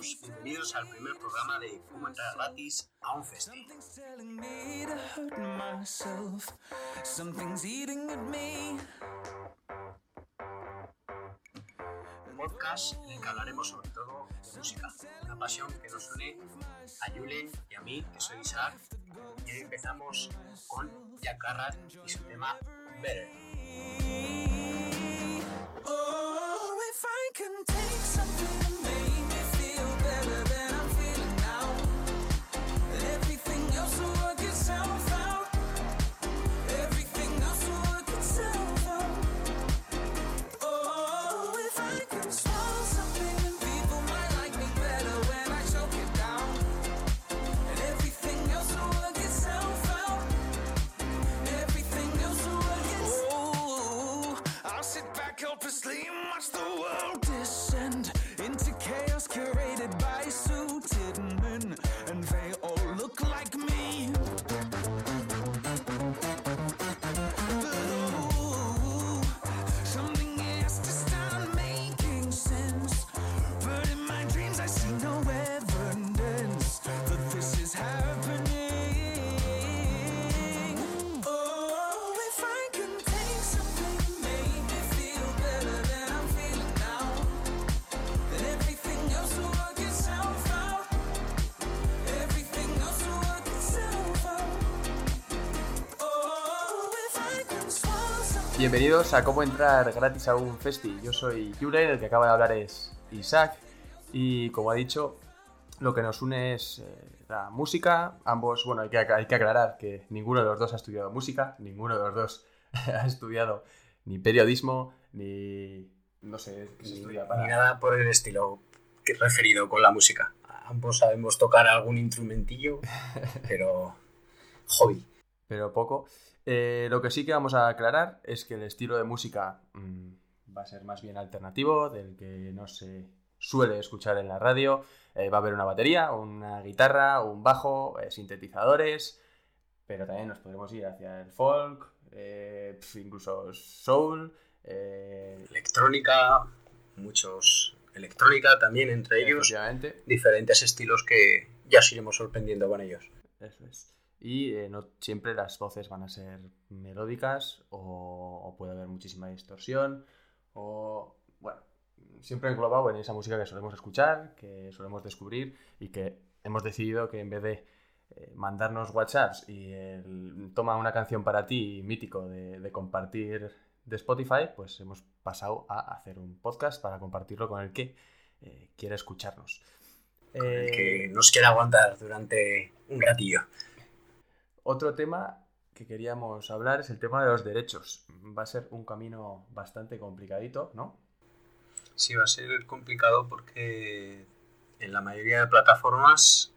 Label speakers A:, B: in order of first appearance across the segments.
A: todos, bienvenidos al primer programa de cómo entrar gratis a un festival. Un podcast en el que hablaremos sobre todo de música, una pasión que nos une a Julen y a mí, que soy Isaac, y hoy empezamos con Jack Carrat y su tema Better.
B: Bienvenidos a cómo entrar gratis a un festi. Yo soy Julen, el que acaba de hablar es Isaac. Y como ha dicho, lo que nos une es eh, la música. Ambos, bueno, hay que, hay que aclarar que ninguno de los dos ha estudiado música, ninguno de los dos ha estudiado ni periodismo, ni. No sé qué se estudia para.
A: Ni nada por el estilo que referido con la música. Ambos sabemos tocar algún instrumentillo, pero hobby.
B: pero poco. Eh, lo que sí que vamos a aclarar es que el estilo de música mm, va a ser más bien alternativo, del que no se suele escuchar en la radio. Eh, va a haber una batería, una guitarra, un bajo, eh, sintetizadores, pero también nos podremos ir hacia el folk, eh, incluso soul.
A: Electrónica, muchos electrónica también entre ellos, diferentes estilos que ya os iremos sorprendiendo con ellos.
B: Eso es. Y eh, no siempre las voces van a ser melódicas o, o puede haber muchísima distorsión o, bueno, siempre englobado en esa música que solemos escuchar, que solemos descubrir y que hemos decidido que en vez de eh, mandarnos WhatsApps y el toma una canción para ti mítico de, de compartir de Spotify, pues hemos pasado a hacer un podcast para compartirlo con el que eh, quiera escucharnos.
A: Con el
B: Eh,
A: que nos quiera aguantar durante un ratillo.
B: Otro tema que queríamos hablar es el tema de los derechos. Va a ser un camino bastante complicadito, ¿no?
A: Sí, va a ser complicado porque en la mayoría de plataformas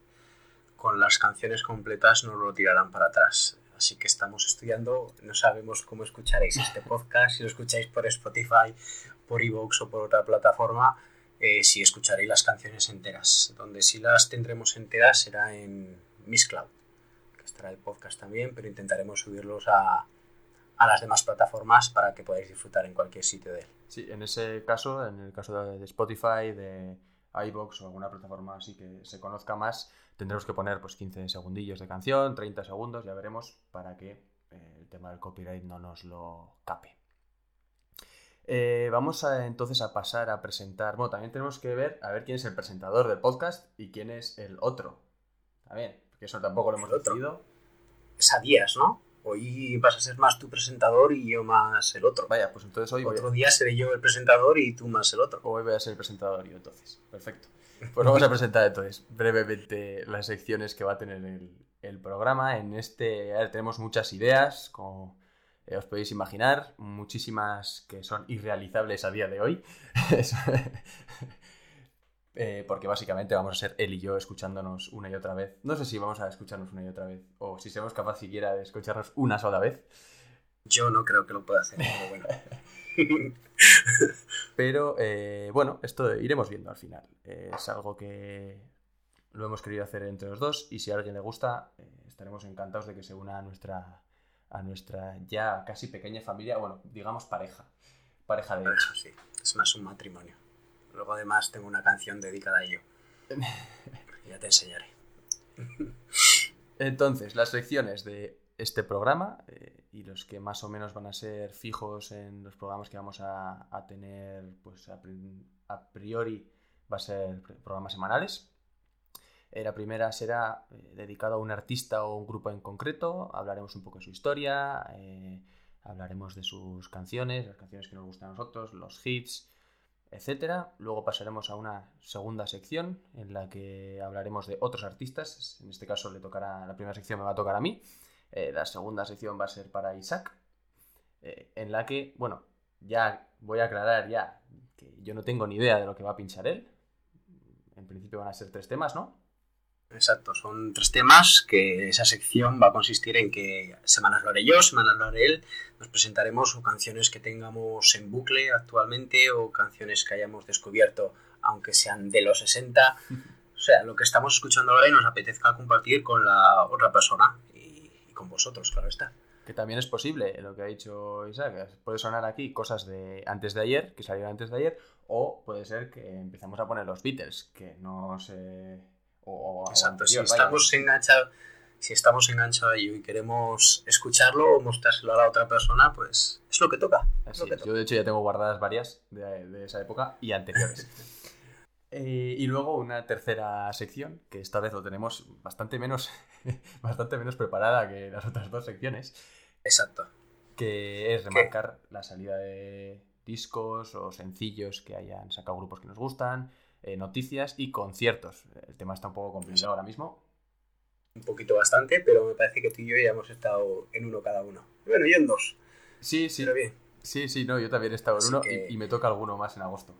A: con las canciones completas nos lo tirarán para atrás. Así que estamos estudiando, no sabemos cómo escucharéis este podcast, si lo escucháis por Spotify, por Evox o por otra plataforma, eh, si escucharéis las canciones enteras. Donde sí las tendremos enteras será en Miss Cloud, estará el podcast también, pero intentaremos subirlos a, a las demás plataformas para que podáis disfrutar en cualquier sitio de él.
B: Sí, en ese caso, en el caso de, Spotify, de iBox o alguna plataforma así que se conozca más, tendremos que poner pues 15 segundillos de canción, 30 segundos, ya veremos, para que eh, el tema del copyright no nos lo cape. Eh, vamos entonces a pasar a presentar. Bueno, también tenemos que ver a ver quién es el presentador del podcast y quién es el otro. También, eso tampoco lo hemos decidido.
A: es a días, ¿no? Hoy vas a ser más tu presentador y yo más el otro.
B: Vaya, pues entonces hoy voy,
A: Otro día seré yo el presentador y tú más el otro.
B: hoy voy a ser el presentador yo entonces. Perfecto. Pues vamos a presentar entonces brevemente las secciones que va a tener el, el programa. En este tenemos muchas ideas, como eh, os podéis imaginar, muchísimas que son irrealizables a día de hoy. Eh, porque básicamente vamos a ser él y yo escuchándonos una y otra vez. No sé si vamos a escucharnos una y otra vez, o si seremos capaces siquiera de escucharnos una sola vez.
A: Yo no creo que lo pueda hacer, pero bueno.
B: Pero eh, bueno, esto iremos viendo al final. Eh, es algo que lo hemos querido hacer entre los dos y si a alguien le gusta, eh, estaremos encantados de que se una a nuestra, a nuestra ya casi pequeña familia, bueno, digamos pareja, pareja de hecho.
A: Sí, es más un matrimonio. Luego además tengo una canción dedicada a ello. Ya te enseñaré.
B: Entonces, las secciones de este programa eh, y los que más o menos van a ser fijos en los programas que vamos a, a tener, pues a, pri- a priori va a ser pr- programas semanales. Eh, la primera será eh, dedicada a un artista o un grupo en concreto. Hablaremos un poco de su historia, eh, hablaremos de sus canciones, las canciones que nos gustan a nosotros, los hits, etcétera. Luego pasaremos a una segunda sección en la que hablaremos de otros artistas. En este caso le tocará, la primera sección me va a tocar a mí. Eh, la segunda sección va a ser para Isaac, eh, en la que, bueno, ya voy a aclarar ya que yo no tengo ni idea de lo que va a pinchar él. En principio van a ser tres temas, ¿no?
A: Exacto, son tres temas que esa sección va a consistir en que semanas lo haré yo, semanas lo haré él, nos presentaremos o canciones que tengamos en bucle actualmente o canciones que hayamos descubierto aunque sean de los 60, o sea, lo que estamos escuchando ahora y nos apetezca compartir con la otra persona y, y con vosotros, claro está.
B: Que también es posible, lo que ha dicho Isaac. Puede sonar aquí cosas de antes de ayer, que salieron antes de ayer, o puede ser que empezamos a poner los Beatles, que no sé. O,
A: Exacto, si
B: anterior,
A: estamos enganchados si estamos enganchados y queremos escucharlo o mostrárselo a la otra persona, pues es lo que toca. es lo que
B: es.
A: toca.
B: Yo, de hecho, ya tengo guardadas varias de, de esa época y anteriores. Eh, y luego una tercera sección, que esta vez lo tenemos bastante menos, bastante menos preparada que las otras dos secciones,
A: Exacto.
B: que es remarcar la salida de discos o sencillos que hayan sacado grupos que nos gustan, eh, noticias y conciertos. El tema está un poco complicado ahora mismo.
A: Un poquito bastante, pero me parece que tú y yo ya hemos estado en uno cada uno. Bueno, yo en dos,
B: Sí, sí,
A: pero bien.
B: sí, sí, no, yo también he estado en uno
A: que-
B: y, y me toca alguno más en agosto.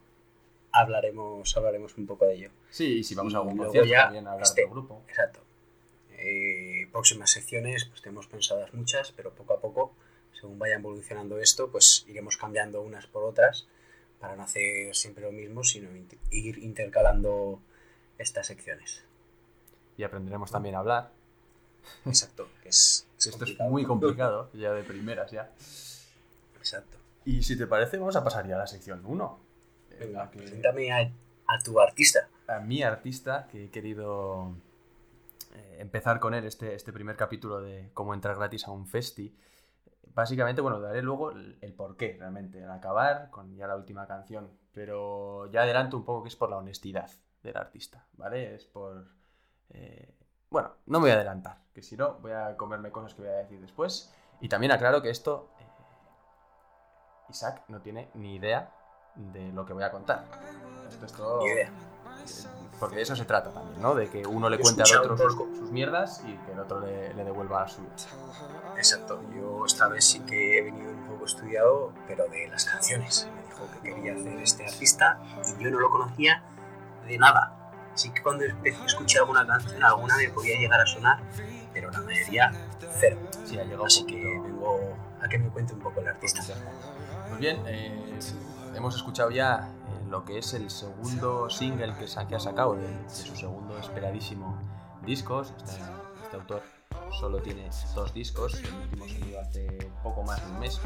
A: Hablaremos, hablaremos un poco de ello.
B: Sí, y si vamos
A: Y
B: a algún concierto
A: ya
B: también a hablar
A: este-
B: del grupo.
A: Exacto. Eh, próximas secciones, pues tenemos pensadas muchas, pero poco a poco, según vaya evolucionando esto, pues iremos cambiando unas por otras para no hacer siempre lo mismo, sino ir intercalando estas secciones.
B: Y aprenderemos también a hablar.
A: Exacto, que es, es
B: Esto es muy complicado, ya de primeras ya.
A: Exacto.
B: Y si te parece, vamos a pasar ya a la sección 1.
A: Venga, preséntame a, a tu artista.
B: a mi artista, que he querido eh, empezar con él este, este primer capítulo de cómo entrar gratis a un festi. Básicamente, bueno, daré luego el, porqué, realmente, al acabar con ya la última canción. Pero ya adelanto un poco que es por la honestidad del artista, ¿vale? Es por... eh, bueno, no me voy a adelantar, que si no voy a comerme cosas que voy a decir después. Y también aclaro que esto... eh, Isaac no tiene ni idea de lo que voy a contar. Esto es todo...
A: Ni idea.
B: Porque de eso se trata también, ¿no? De que uno le cuente al otro sus, sus mierdas y que el otro le, le devuelva las suyas.
A: Exacto. Yo esta vez sí que he venido un poco estudiado, pero de las canciones. Me dijo que quería hacer este artista y yo no lo conocía de nada. Así que cuando a escuchar alguna canción, alguna me podía llegar a sonar, pero la mayoría cero.
B: Sí, ha llegado
A: Así que vengo a que me cuente un poco el artista.
B: Pues bien, eh, hemos escuchado ya eh, lo que es el segundo single que, ha sacado de, su segundo esperadísimo disco. Este, este autor solo tiene dos discos, el último salió hace poco más de un mes.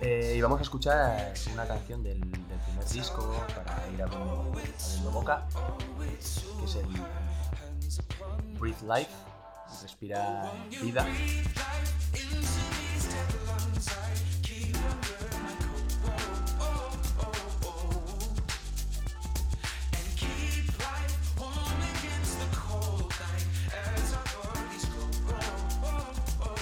B: Eh, y vamos a escuchar una canción del, primer disco para ir abriendo, abriendo boca, que es el Breathe Life, respira vida.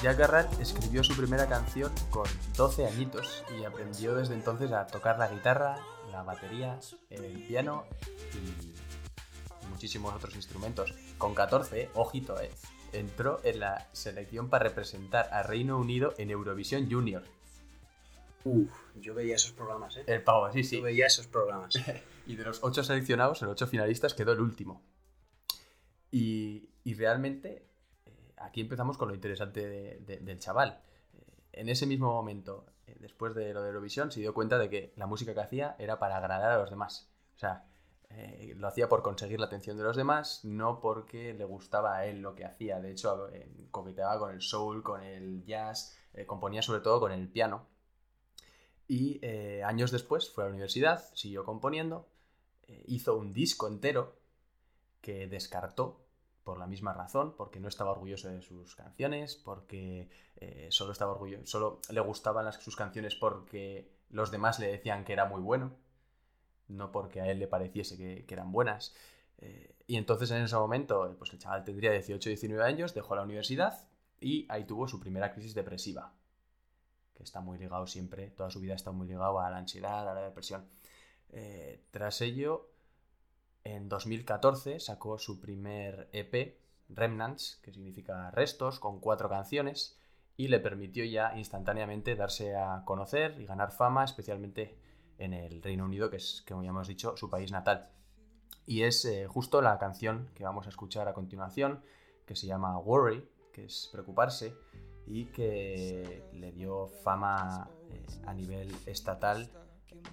B: Jack Garrett escribió su primera canción con 12 añitos y aprendió desde entonces a tocar la guitarra, la batería, el piano y muchísimos otros instrumentos. Con 14, ojito, eh, entró en la selección para representar a Reino Unido en Eurovisión Junior.
A: Uf, yo veía esos programas, ¿eh?
B: El pavo, sí, sí.
A: Yo veía esos programas.
B: Y de los ocho seleccionados, en ocho finalistas, quedó el último. Y, y realmente, aquí empezamos con lo interesante de- de- del chaval. Eh, en ese mismo momento, eh, después de lo de Eurovisión, se dio cuenta de que la música que hacía era para agradar a los demás. O sea, eh, lo hacía por conseguir la atención de los demás, no porque le gustaba a él lo que hacía. De hecho, eh, coqueteaba con el soul, con el jazz, componía sobre todo con el piano. Y años después fue a la universidad, siguió componiendo, hizo un disco entero que descartó por la misma razón, porque no estaba orgulloso de sus canciones, porque eh, solo estaba orgulloso, solo le gustaban las, sus canciones porque los demás le decían que era muy bueno, no porque a él le pareciese que, eran buenas. Eh, y entonces en ese momento, pues el chaval tendría 18 19 años, dejó la universidad y ahí tuvo su primera crisis depresiva, que está muy ligado siempre, toda su vida está muy ligado a la ansiedad, a la depresión. Eh, tras ello, en 2014 sacó su primer EP, Remnants, que significa restos, con cuatro canciones, y le permitió ya instantáneamente darse a conocer y ganar fama, especialmente en el Reino Unido, que es, como ya hemos dicho, su país natal. Y es eh, justo la canción que vamos a escuchar a continuación, que se llama Worry, que es preocuparse, y que le dio fama eh, a nivel estatal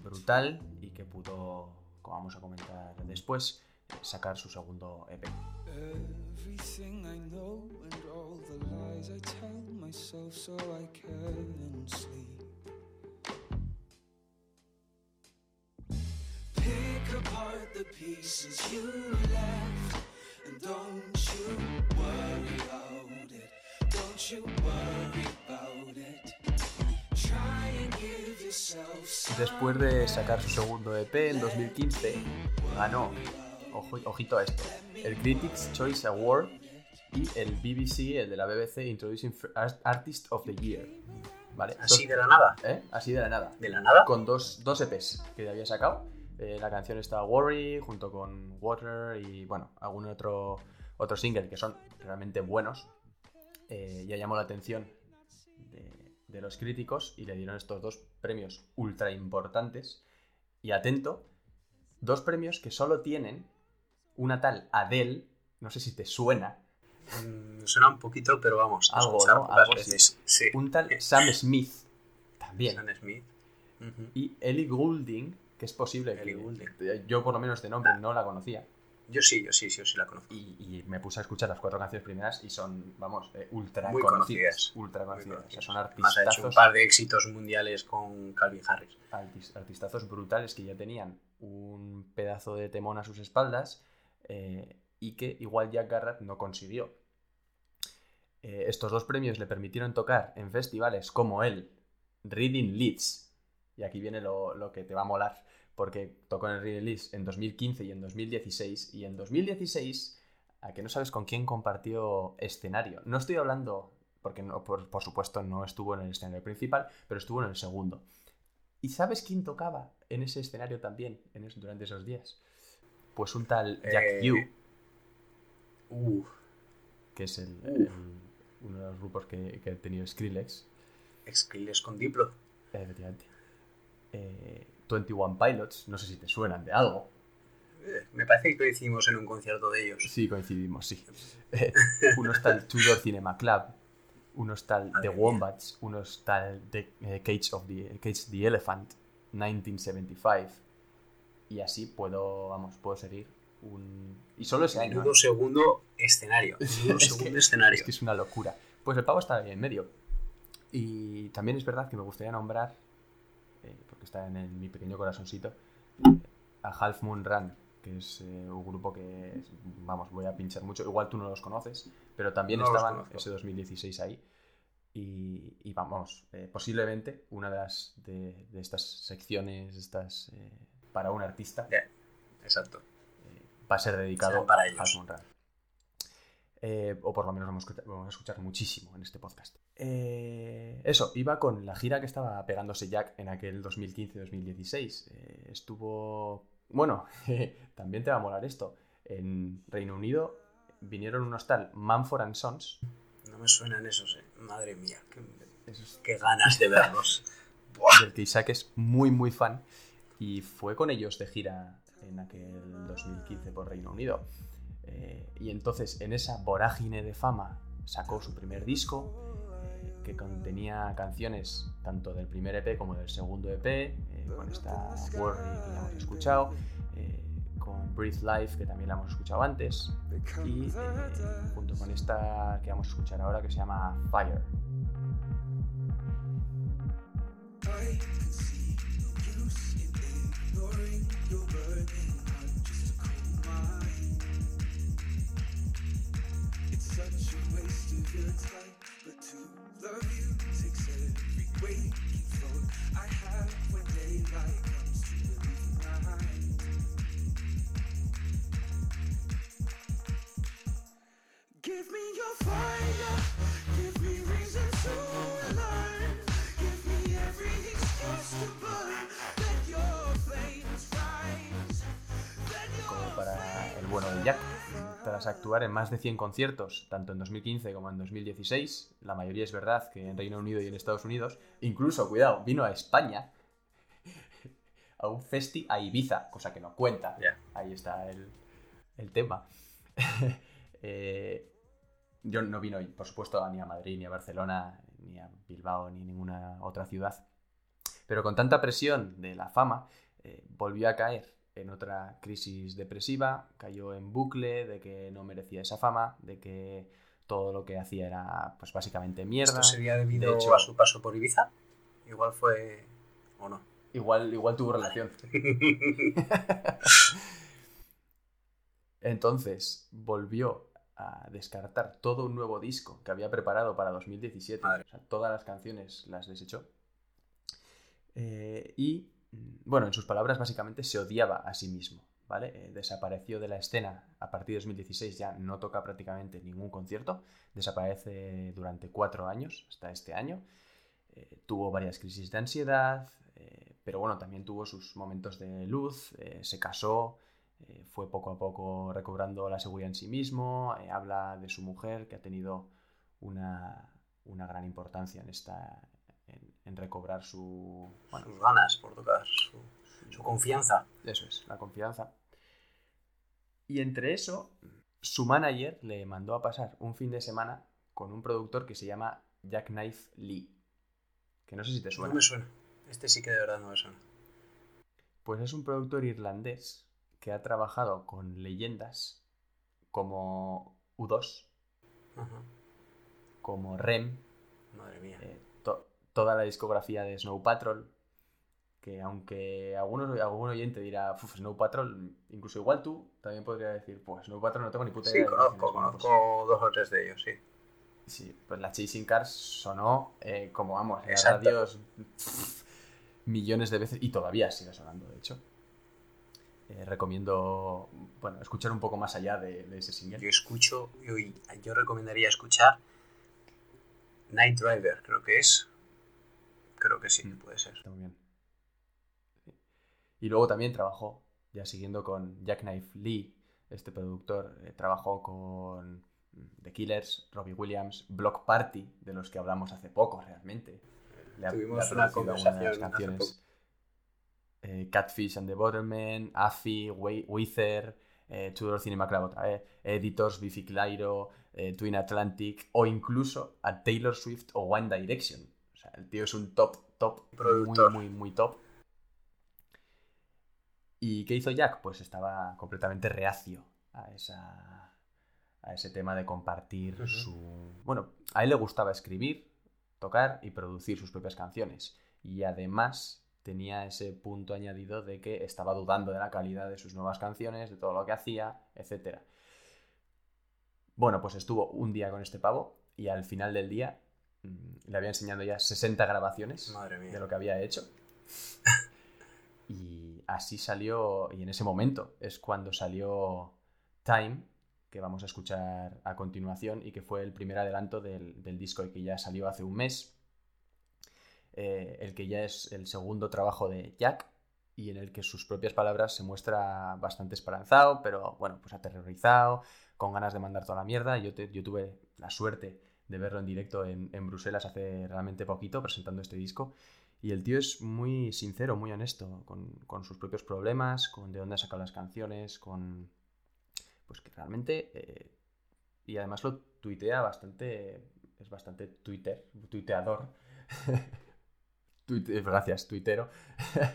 B: brutal y que pudo, como vamos a comentar después, sacar su segundo EP.
C: Everything I know and all the lies I tell myself so I can sleep. Apart the pieces you left and don't you worry about it. Don't you worry about it.
B: Después de sacar su segundo EP en 2015, ganó, ojo- ojito a esto, el Critics' Choice Award y el BBC, el de la BBC, Introducing Art- Artist of the Year. ¿Vale?
A: Así de la nada.
B: ¿eh? Así de la nada.
A: De la nada.
B: Con dos, dos EPs que había sacado. Eh, la canción está Worry junto con Water y bueno, algún otro, otro single que son realmente buenos. Eh, ya llamó la atención de, los críticos y le dieron estos dos premios ultra importantes. Y atento, dos premios que solo tienen una tal Adele, no sé si te suena,
A: Mm, suena un poquito, pero vamos.
B: Algo, ¿no? Algo
A: veces. Sí.
B: un tal Sam Smith también.
A: Sam Smith.
B: Y Ellie Goulding, que es posible
A: Ellie
B: que
A: Goulding.
B: que yo por lo menos de nombre no la conocía.
A: Yo sí, yo sí, sí, yo sí la conozco.
B: Y, y me puse a escuchar las cuatro canciones primeras y son, vamos, eh, ultra
A: Muy
B: conocidas.
A: conocidas.
B: Ultra conocidas. O sea, son
A: Además, ha hecho un
B: artistazos,
A: par de éxitos mundiales con Calvin Harris.
B: artis- artistazos brutales que ya tenían un pedazo de temón a sus espaldas eh, y que igual Jack Garrett no consiguió. Eh, estos dos premios le permitieron tocar en festivales como el Reading Leeds. Y aquí viene lo, lo que te va a molar, porque tocó en el Leeds en 2015 y en 2016. Y en 2016, a que no sabes con quién compartió escenario. No estoy hablando, porque no, por, por supuesto no estuvo en el escenario principal, pero estuvo en el segundo. ¿Y sabes quién tocaba en ese escenario también en es- durante esos días? Pues un tal Jack
A: Eh,
B: Yu,
A: Uh,
B: que es el- uno de los grupos que, que ha tenido Skrillex,
A: Skrillex con Diplo.
B: efectivamente. Eh, 21 Pilots, no sé si te suenan de algo.
A: Eh, me parece que coincidimos en un concierto de ellos.
B: Sí, coincidimos, sí. Eh, uno está el Tudor Cinema Club, uno está el The. Wombats, uno está el The eh, Cage of the, Cage the Elephant, 1975. Y así puedo, vamos, puedo seguir un... Y solo ese año.
A: Menudo segundo escenario. Menudo
B: Es
A: segundo
B: que-
A: escenario.
B: Es que es una locura. Pues el pavo está ahí en medio. Y también es verdad que me gustaría nombrar, eh, porque está en el- mi pequeño corazoncito, a Half Moon Run, que es eh, un grupo que, vamos, voy a pinchar mucho. Igual tú no los conoces, pero también
A: No
B: estaban ese 2016 ahí. Y, y vamos, eh, posiblemente una de, las, de, de estas secciones, estas eh, para un artista,
A: Exacto.
B: eh, va a ser dedicado
A: Serán para
B: a
A: ellos.
B: Half Moon Run. Eh, o por lo menos vamos, a escuchar- vamos a escuchar muchísimo en este podcast. Eh, eso, iba con la gira que estaba pegándose Jack en aquel 2015-2016. Eh, estuvo... Bueno, también te va a molar esto. En Reino Unido vinieron unos tal Manford and Sons.
A: No me suenan esos, eh. Madre mía, qué,
B: esos
A: qué ganas de verlos.
B: del que Isaac es muy muy fan y fue con ellos de gira en aquel 2015 por Reino Unido. Eh, y entonces en esa vorágine de fama sacó su primer disco eh, que contenía canciones tanto del primer EP como del segundo EP, eh, con esta Worry que ya hemos escuchado, con Breathe Life que también la hemos escuchado antes y junto con esta que vamos a escuchar ahora que se llama Fire.
C: such a waste of your time. But to love you takes every waking thought I have when daylight comes to relieve my mind. Give me your fire, give me reason to learn. Give me every excuse to burn. Let your flames rise. Let your
B: flames rise. Tras actuar en más de 100 conciertos, tanto en 2015 como en 2016, la mayoría es verdad que en Reino Unido y en Estados Unidos, incluso, cuidado, vino a España, a un festi a Ibiza, cosa que no cuenta. Ahí está el, el tema. Eh, yo no vino, por supuesto, ni a Madrid, ni a Barcelona, ni a Bilbao, ni ninguna otra ciudad. Pero con tanta presión de la fama, eh, volvió a caer en otra crisis depresiva, cayó en bucle de que no merecía esa fama, de que todo lo que hacía era pues básicamente mierda.
A: ¿Esto sería debido
B: De hecho-
A: a su paso por Ibiza? Igual fue... ¿O no?
B: Igual, igual tuvo relación. Entonces volvió a descartar todo un nuevo disco que había preparado para 2017.
A: Madre.
B: O sea, todas las canciones las desechó. Eh, y, bueno, en sus palabras, básicamente se odiaba a sí mismo. ¿vale? Eh, desapareció de la escena a partir de 2016, ya no toca prácticamente ningún concierto. Desaparece durante cuatro años, hasta este año. Eh, tuvo varias crisis de ansiedad, eh, pero bueno, también tuvo sus momentos de luz, se casó, fue poco a poco recobrando la seguridad en sí mismo, habla de su mujer que ha tenido una, una gran importancia en esta en, en recobrar su bueno,
A: Sus ganas por tocar, su, su confianza.
B: eso es, la confianza. Y entre eso, su manager le mandó a pasar un fin de semana con un productor que se llama Jackknife Lee. Que no sé si te suena.
A: No me suena. Este sí que de verdad no me suena.
B: Pues es un productor irlandés que ha trabajado con leyendas como U2,
A: Ajá.
B: como REM,
A: Madre mía.
B: eh, toda la discografía de Snow Patrol, que aunque algunos, algún oyente dirá, "Uf, Snow Patrol, incluso igual tú también podría decir, pues Snow Patrol no tengo ni puta
A: Sí,
B: idea. de
A: conozco,
B: canciones". Bueno, pues-
A: conozco dos o tres de ellos, sí.
B: Sí, pues la Chasing Cars sonó eh, como vamos, en las radios pff, millones de veces y todavía sigue sonando, de hecho. Eh, recomiendo, bueno, escuchar un poco más allá de, de ese single.
A: Yo escucho, yo, yo recomendaría escuchar Night Driver, creo que es. Creo que sí,
B: Mm.
A: puede ser.
B: Está muy bien. Y luego también trabajó, ya siguiendo con Jackknife Lee, este productor, eh, trabajó con mm, The Killers, Robbie Williams, Block Party, de los que hablamos hace poco realmente. Le ha-
A: Tuvimos
B: le
A: una conversación
B: canciones. Eh, Catfish and the Butterman, Affy, Wei- Wither, eh, Tudor Cinema Club otra vez, Editors, Biffy Clyro, eh, Twin Atlantic, o incluso a Taylor Swift o One Direction. Sea, el tío es un top, top, muy,
A: Productor.
B: muy, muy top. ¿Y qué hizo Jack? Pues estaba completamente reacio a, esa, a ese tema de compartir su... Bueno, a él le gustaba escribir, tocar y producir sus propias canciones. Y además tenía ese punto añadido de que estaba dudando de la calidad de sus nuevas canciones, de todo lo que hacía, etc. Bueno, pues estuvo un día con este pavo y al final del día le había enseñado ya 60 grabaciones
A: Madre mía.
B: de lo que había hecho. y así salió, y en ese momento es cuando salió Time, que vamos a escuchar a continuación y que fue el primer adelanto del, del disco y que ya salió hace un mes. Eh, el que ya es el segundo trabajo de Jack y en el que sus propias palabras se muestra bastante esperanzado, pero bueno, pues aterrorizado, con ganas de mandar toda la mierda. Yo, te- yo tuve la suerte de verlo en directo en, en Bruselas hace realmente poquito, presentando este disco. Y el tío es muy sincero, muy honesto con, con sus propios problemas, con de dónde ha sacado las canciones, con... Pues que realmente... eh, y además lo tuitea bastante... Es bastante twitter, tuiteador. Tuite- gracias, tuitero.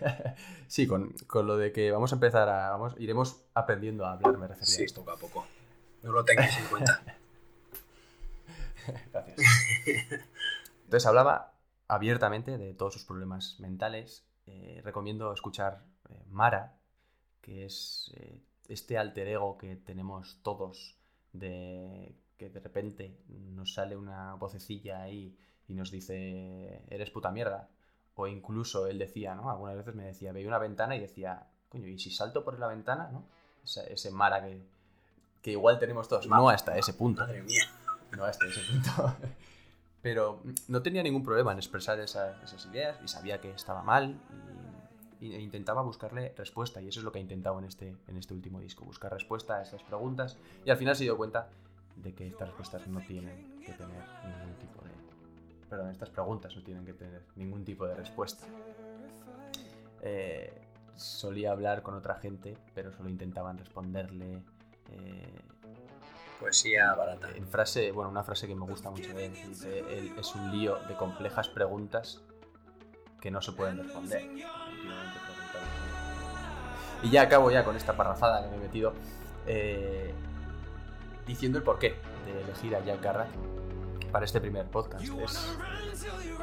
B: sí, con, con lo de que vamos a empezar a... Vamos, iremos aprendiendo a hablar, me refería. a
A: Sí,
B: esto.
A: poco a poco. No lo tengáis en cuenta.
B: Gracias. Entonces hablaba abiertamente de todos sus problemas mentales. Eh, recomiendo escuchar eh, Mara, que es eh, este alter ego que tenemos todos de que de repente nos sale una vocecilla ahí y nos dice eres puta mierda. O incluso él decía, ¿no? Algunas veces me decía, veía una ventana y decía, coño, ¿y si salto por la ventana, no? Ese, ese Mara que, que igual tenemos todos, no hasta ese punto.
A: Madre mía.
B: No hasta ese punto. Pero no tenía ningún problema en expresar esa- esas ideas y sabía que estaba mal y intentaba buscarle respuesta. Y eso es lo que he intentado en este, en este último disco, buscar respuesta a esas preguntas. Y al final se dio cuenta de que estas respuestas no tienen que tener ningún tipo de... Perdón, estas preguntas no tienen que tener ningún tipo de respuesta. Eh, solía hablar con otra gente, pero solo intentaban responderle... eh,
A: Poesía barata.
B: en frase, bueno, una frase que me gusta mucho de él, dice, él es un lío de complejas preguntas que no se pueden responder. Y ya acabo ya con esta parrafada que me he metido, eh, diciendo el porqué de elegir a Jack Garratt para este primer podcast. Es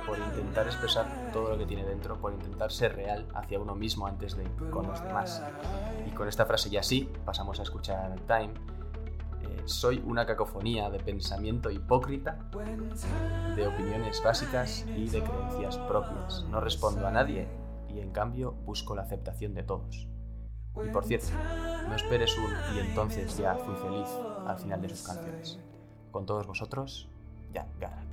B: por intentar expresar todo lo que tiene dentro, por intentar ser real hacia uno mismo antes de con los demás. Y con esta frase ya sí, pasamos a escuchar Time. Soy una cacofonía de pensamiento hipócrita, de opiniones básicas y de creencias propias. No respondo a nadie y en cambio busco la aceptación de todos. Y por cierto, no esperes un y entonces ya fui feliz al final de sus canciones. Con todos vosotros, Jack Garrett.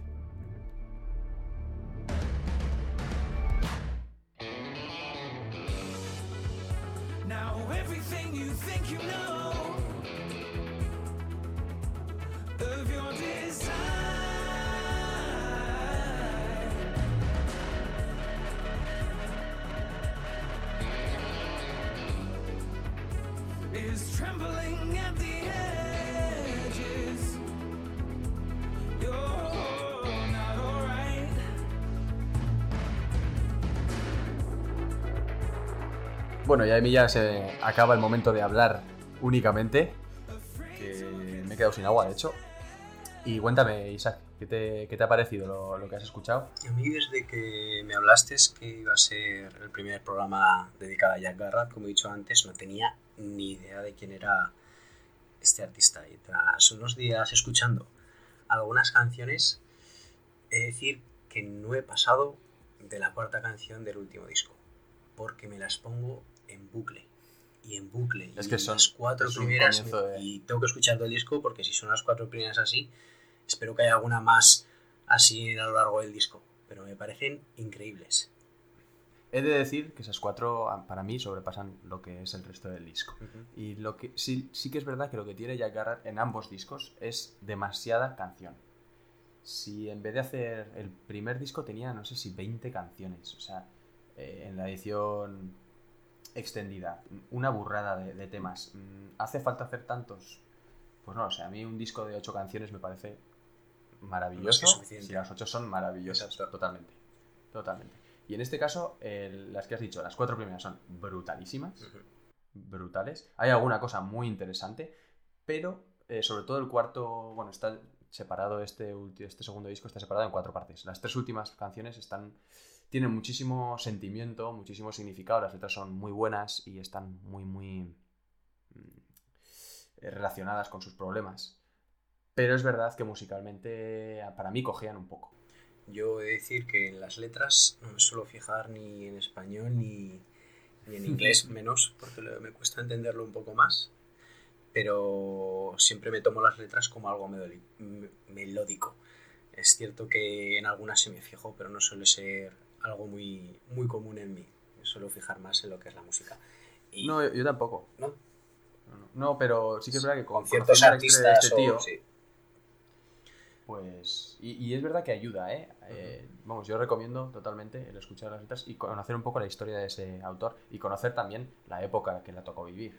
B: Bueno, y a mí ya se acaba el momento de hablar únicamente, que me he quedado sin agua, de hecho. Y cuéntame, Isaac, ¿qué te, qué te ha parecido lo, lo que has escuchado?
A: A mí desde que me hablaste que iba a ser el primer programa dedicado a Jack Garrett, como he dicho antes, no tenía ni idea de quién era este artista. Y tras unos días escuchando algunas canciones, he de decir que no he pasado de la cuarta canción del último disco, porque me las pongo en bucle. Y en bucle.
B: Es
A: y
B: que son-
A: las cuatro primeras.
B: de-
A: Y tengo que escuchar todo el disco porque si son las cuatro primeras así, espero que haya alguna más así a lo largo del disco. Pero me parecen increíbles.
B: He de decir que esas cuatro, a- para mí, sobrepasan lo que es el resto del disco. Y lo que sí, sí que es verdad que lo que tiene Jack Garrett en ambos discos es demasiada canción. Si en vez de hacer el primer disco tenía, no sé si 20 canciones, o sea, eh, en la edición extendida, una burrada de, de temas. Mm, ¿Hace falta hacer tantos? Pues no, o sea, a mí un disco de 8 canciones me parece maravilloso.
A: Que suficiente.
B: Si las 8 son maravillosas,
A: Exacto.
B: totalmente. Totalmente. Y en este caso, el- las que has dicho, las cuatro primeras son brutalísimas brutales. Hay alguna cosa muy interesante, pero eh, sobre todo el cuarto, bueno, está separado este, este segundo disco, está separado en cuatro partes. Las tres últimas canciones están tienen muchísimo sentimiento, muchísimo significado, las letras son muy buenas y están muy, muy mm, eh, relacionadas con sus problemas. Pero es verdad que musicalmente para mí cogían un poco.
A: Yo he de decir que en las letras no me suelo fijar ni en español ni, ni en inglés menos, porque me cuesta entenderlo un poco más. Pero siempre me tomo las letras como algo melódico. Es cierto que en algunas se me fijo, pero no suele ser algo muy, muy común en mí. Me suelo fijar más en lo que es la música. Y,
B: No, yo, yo tampoco.
A: ¿no?
B: No, pero sí que es verdad que con,
A: con ciertos
B: la de
A: artistas
B: este tío,
A: o, sí.
B: Pues. Y, y es verdad que ayuda, ¿eh? Eh, Vamos, yo recomiendo totalmente el escuchar las letras y conocer un poco la historia de ese autor y conocer también la época que le tocó vivir.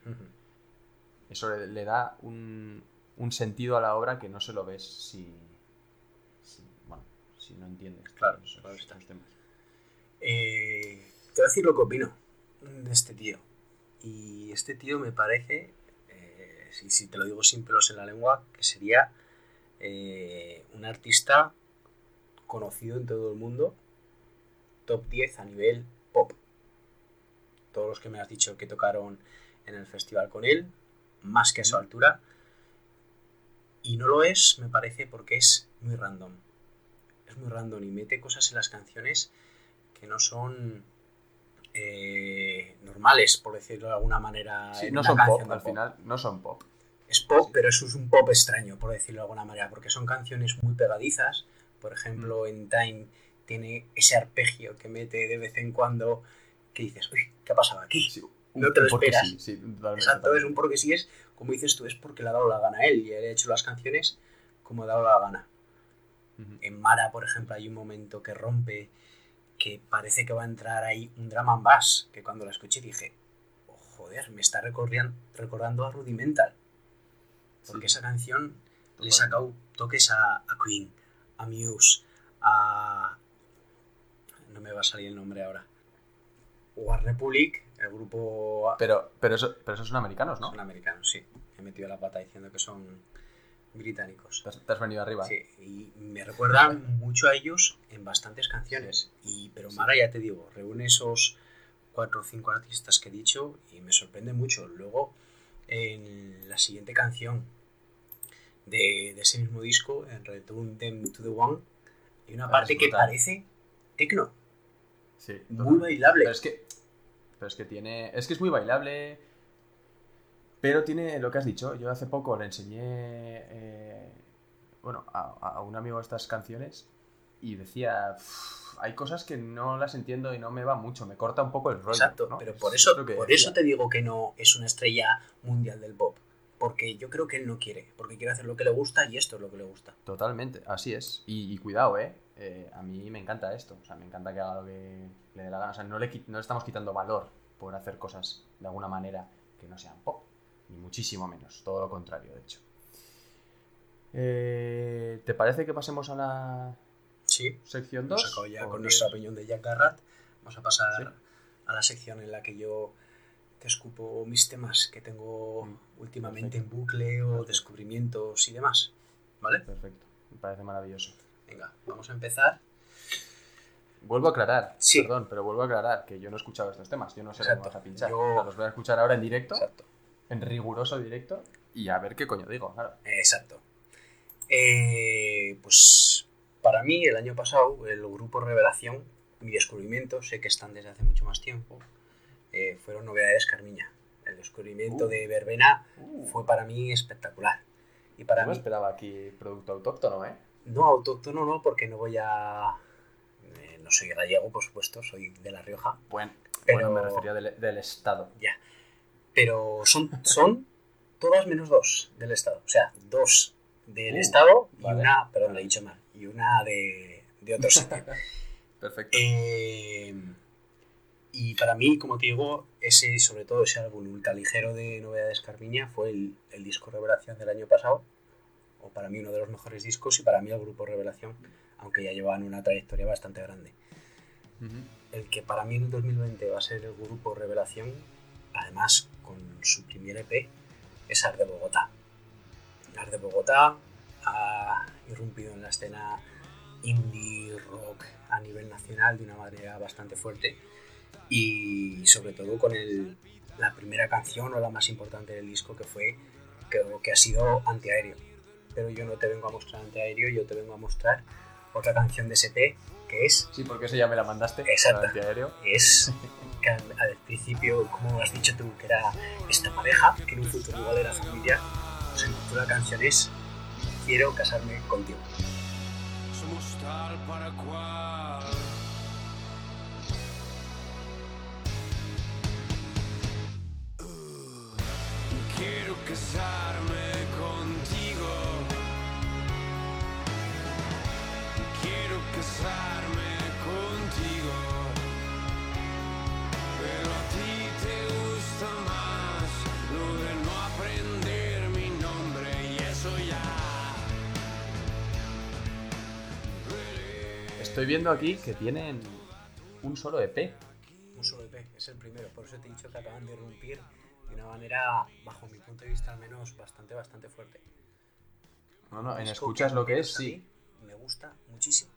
B: Eso le, le da un, un sentido a la obra que no se lo ves si. si- bueno, si no entiendes.
A: Claro,
B: esos-
A: claro
B: esos temas.
A: Eh, te voy a decir lo que opino de este tío. Y este tío me parece, eh, si, si te lo digo sin pelos en la lengua, que sería eh, un artista conocido en todo el mundo, top 10 a nivel pop. Todos los que me has dicho que tocaron en el festival con él, más que a su altura. Y no lo es, me parece, porque es muy random. Es muy random y mete cosas en las canciones que no son eh, normales, por decirlo de alguna manera.
B: Sí, no son pop, al final, no son pop.
A: Es pop,
B: Sí.
A: pero eso es un pop extraño, por decirlo de alguna manera, porque son canciones muy pegadizas. Por
B: Mm.
A: ejemplo, en Time tiene ese arpegio que mete de vez en cuando que dices, uy, ¿qué ha pasado aquí?
B: Sí,
A: No te lo esperas.
B: sí, sí, totalmente,
A: Exacto, es un porque sí es, como dices tú, es porque le ha dado la gana a él y él ha hecho las canciones como le ha dado la gana. En Mara, por ejemplo, hay un momento que rompe, que parece que va a entrar ahí un drama bass, que cuando la escuché dije, "Oh, joder, me está recordando a Rudimental. Porque
B: Sí.
A: esa canción le sacado toques a, a Queen, a Muse, a... No me va a salir el nombre ahora. O a Republic, el grupo...
B: Pero, pero, eso, pero esos son americanos, ¿no?
A: Son americanos, sí. He metido la pata diciendo que son británicos.
B: Te has, venido arriba.
A: Sí, y me recuerdan mucho a ellos en bastantes canciones. Y, pero. Mara, ya te digo, reúne esos cuatro o cinco artistas que he dicho y me sorprende mucho. Luego, en la siguiente canción de, de ese mismo disco, en Return Them to the One, hay una
B: Ah,
A: parte que parece tecno,
B: Sí,
A: muy bailable.
B: Pero es que. Pero es que tiene. Es que es muy bailable. Pero tiene lo que has dicho. Yo hace poco le enseñé. eh, bueno, a, a un amigo estas canciones. Y decía. "Uf, Hay cosas que no las entiendo y no me va mucho. Me corta un poco el rollo.
A: Exacto,
B: ¿no?
A: pero por eso, por
B: decía.
A: eso te digo que no es una estrella mundial del pop. Porque yo creo que él no quiere, porque quiere hacer lo que le gusta y esto es lo que le gusta.
B: Totalmente, así es. Y, y cuidado, ¿eh? Eh, A mí me encanta esto. O sea, me encanta que haga lo que le dé la gana. O sea, no le, no le estamos quitando valor por hacer cosas de alguna manera que no sean pop. Ni muchísimo menos. Todo lo contrario, de hecho. Eh, ¿Te parece que pasemos a la
A: Sí,
B: sección
A: hemos
B: 2?
A: acabado ya con nuestra opinión de Jack Garrat. Vamos a pasar
B: Sí.
A: a la sección en la que yo te escupo mis temas que tengo
B: Mm,
A: últimamente
B: perfecto.
A: en bucle o
B: Perfecto.
A: descubrimientos y demás. ¿Vale?
B: Perfecto, me parece maravilloso.
A: Venga, vamos a empezar.
B: Vuelvo a aclarar,
A: Sí.
B: perdón, pero vuelvo a aclarar que yo no he escuchado estos temas. Yo no sé cómo vas a pinchar.
A: Yo-
B: los voy a escuchar ahora en directo,
A: Exacto.
B: En riguroso directo, y a ver qué coño digo, claro.
A: Exacto. Eh, pues para mí, el año pasado, el grupo Revelación, mi descubrimiento, sé que están desde hace mucho más tiempo, eh, fueron Novedades Carmiña. El descubrimiento
B: Uh.
A: de Verbena
B: Uh,
A: fue para mí espectacular. Y para mí,
B: esperaba aquí producto autóctono, ¿eh?
A: no autóctono, no, porque no voy a. eh, no soy gallego, por supuesto, soy de La Rioja.
B: Bueno,
A: Pero-
B: bueno, me refería del, del estado.
A: Pero son, son todas menos dos del Estado. O sea, dos del
B: Uh,
A: Estado y
B: vale.
A: una, perdón, le he dicho mal, y una de, de otro sitio.
B: Perfecto.
A: Eh, y para mí, como te digo, ese, sobre todo ese álbum ultra ligero de Novedades Carmiña fue el, el disco Revelación del año pasado, o para mí uno de los mejores discos, y para mí el grupo Revelación, aunque ya llevaban una trayectoria bastante grande. El que para mí en el 2020 va a ser el grupo Revelación, además con su primer EP, es Art de Bogotá. Art de Bogotá ha irrumpido en la escena indie rock a nivel nacional de una manera bastante fuerte y sobre todo con la primera canción o la más importante del disco que fue creo que ha sido Antiaéreo pero yo no te vengo a mostrar Antiaéreo yo te vengo a mostrar otra canción de SP que es
B: Sí, porque eso ya me la mandaste.
A: Exacto. es que al, al principio, como has dicho tú, que era esta pareja, que en un futuro igual era familia, pues de la canción es Quiero casarme contigo.
C: Somos tal para cual. Uh, quiero casarme
B: Estoy viendo aquí que tienen un solo EP.
A: Un solo EP, es el primero, por eso te he dicho que acaban de irrumpir de una manera, bajo mi punto de vista al menos, bastante, bastante fuerte.
B: No, no, en escuchas lo que es, sí.
A: Me gusta muchísimo.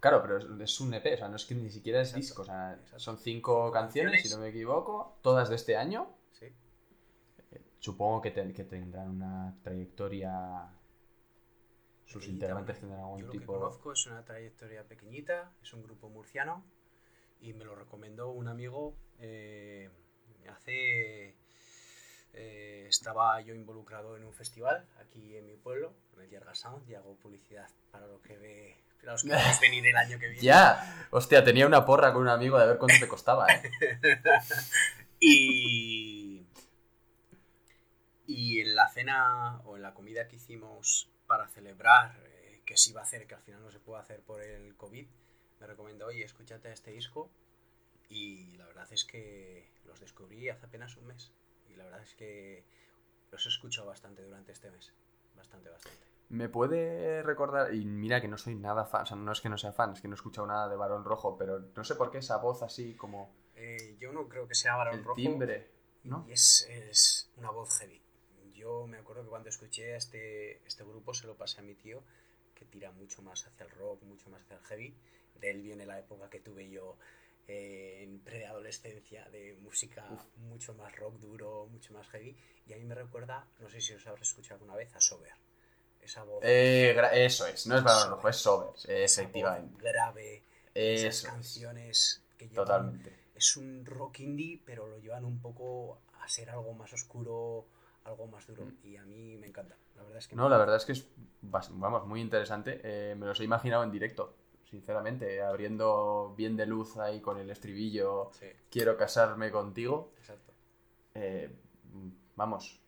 B: Claro, pero es, es un EP, o sea, no es que ni siquiera es
A: Exacto.
B: disco. O sea,
A: Exacto.
B: son cinco canciones, si no me equivoco, todas de este año.
A: ¿sí?
B: Supongo que, que tendrán una trayectoria. Sus
A: Pequeñita,
B: integrantes
A: hombre.
B: tendrán algún
A: Yo lo que conozco es una trayectoria pequeñita, es un grupo murciano y me lo recomendó un amigo eh, hace... eh, estaba yo involucrado en un festival aquí en mi pueblo, en el Yerga Sound, y hago publicidad para lo que ve, los que queréis venir el año que viene.
B: Ya, hostia, tenía una porra con un amigo de ver cuánto te costaba, ¿eh?
A: Y, y en la cena o en la comida que hicimos para celebrar eh, que se iba a hacer, que al final no se puede hacer por el COVID, me recomendó, oye, escúchate este disco. Y la verdad es que los descubrí hace apenas un mes. Y la verdad es que los he escuchado bastante durante este mes. Bastante, bastante.
B: Me puede recordar, y mira que no soy nada fan, o sea, no es que no sea fan, es que no he escuchado nada de Barón Rojo, pero no sé por qué esa voz así como
A: Eh, yo no creo que sea Barón
B: el
A: Rojo.
B: timbre, ¿no?
A: Y es, es una voz heavy. Yo me acuerdo que cuando escuché a este, este grupo se lo pasé a mi tío, que tira mucho más hacia el rock, mucho más hacia el heavy. De él viene la época que tuve yo eh, en preadolescencia de música mucho más rock duro, mucho más heavy. Y a mí me recuerda, no sé si os habré escuchado alguna vez, a Sober. Esa voz.
B: Eh, eso es, no es Barón Rojo, es Sobers, efectivamente.
A: grave. Esas
B: Eso es,
A: canciones que llevan
B: totalmente.
A: es un rock indie, pero lo llevan un poco a ser algo más oscuro, algo más duro.
B: Mm.
A: Y a mí me encanta. La verdad es que
B: No,
A: me
B: la verdad es que es, vamos, muy interesante. Eh, me los he imaginado en directo, sinceramente, abriendo bien de luz ahí con el estribillo,
A: Sí,
B: quiero casarme contigo.
A: exacto.
B: Eh, vamos,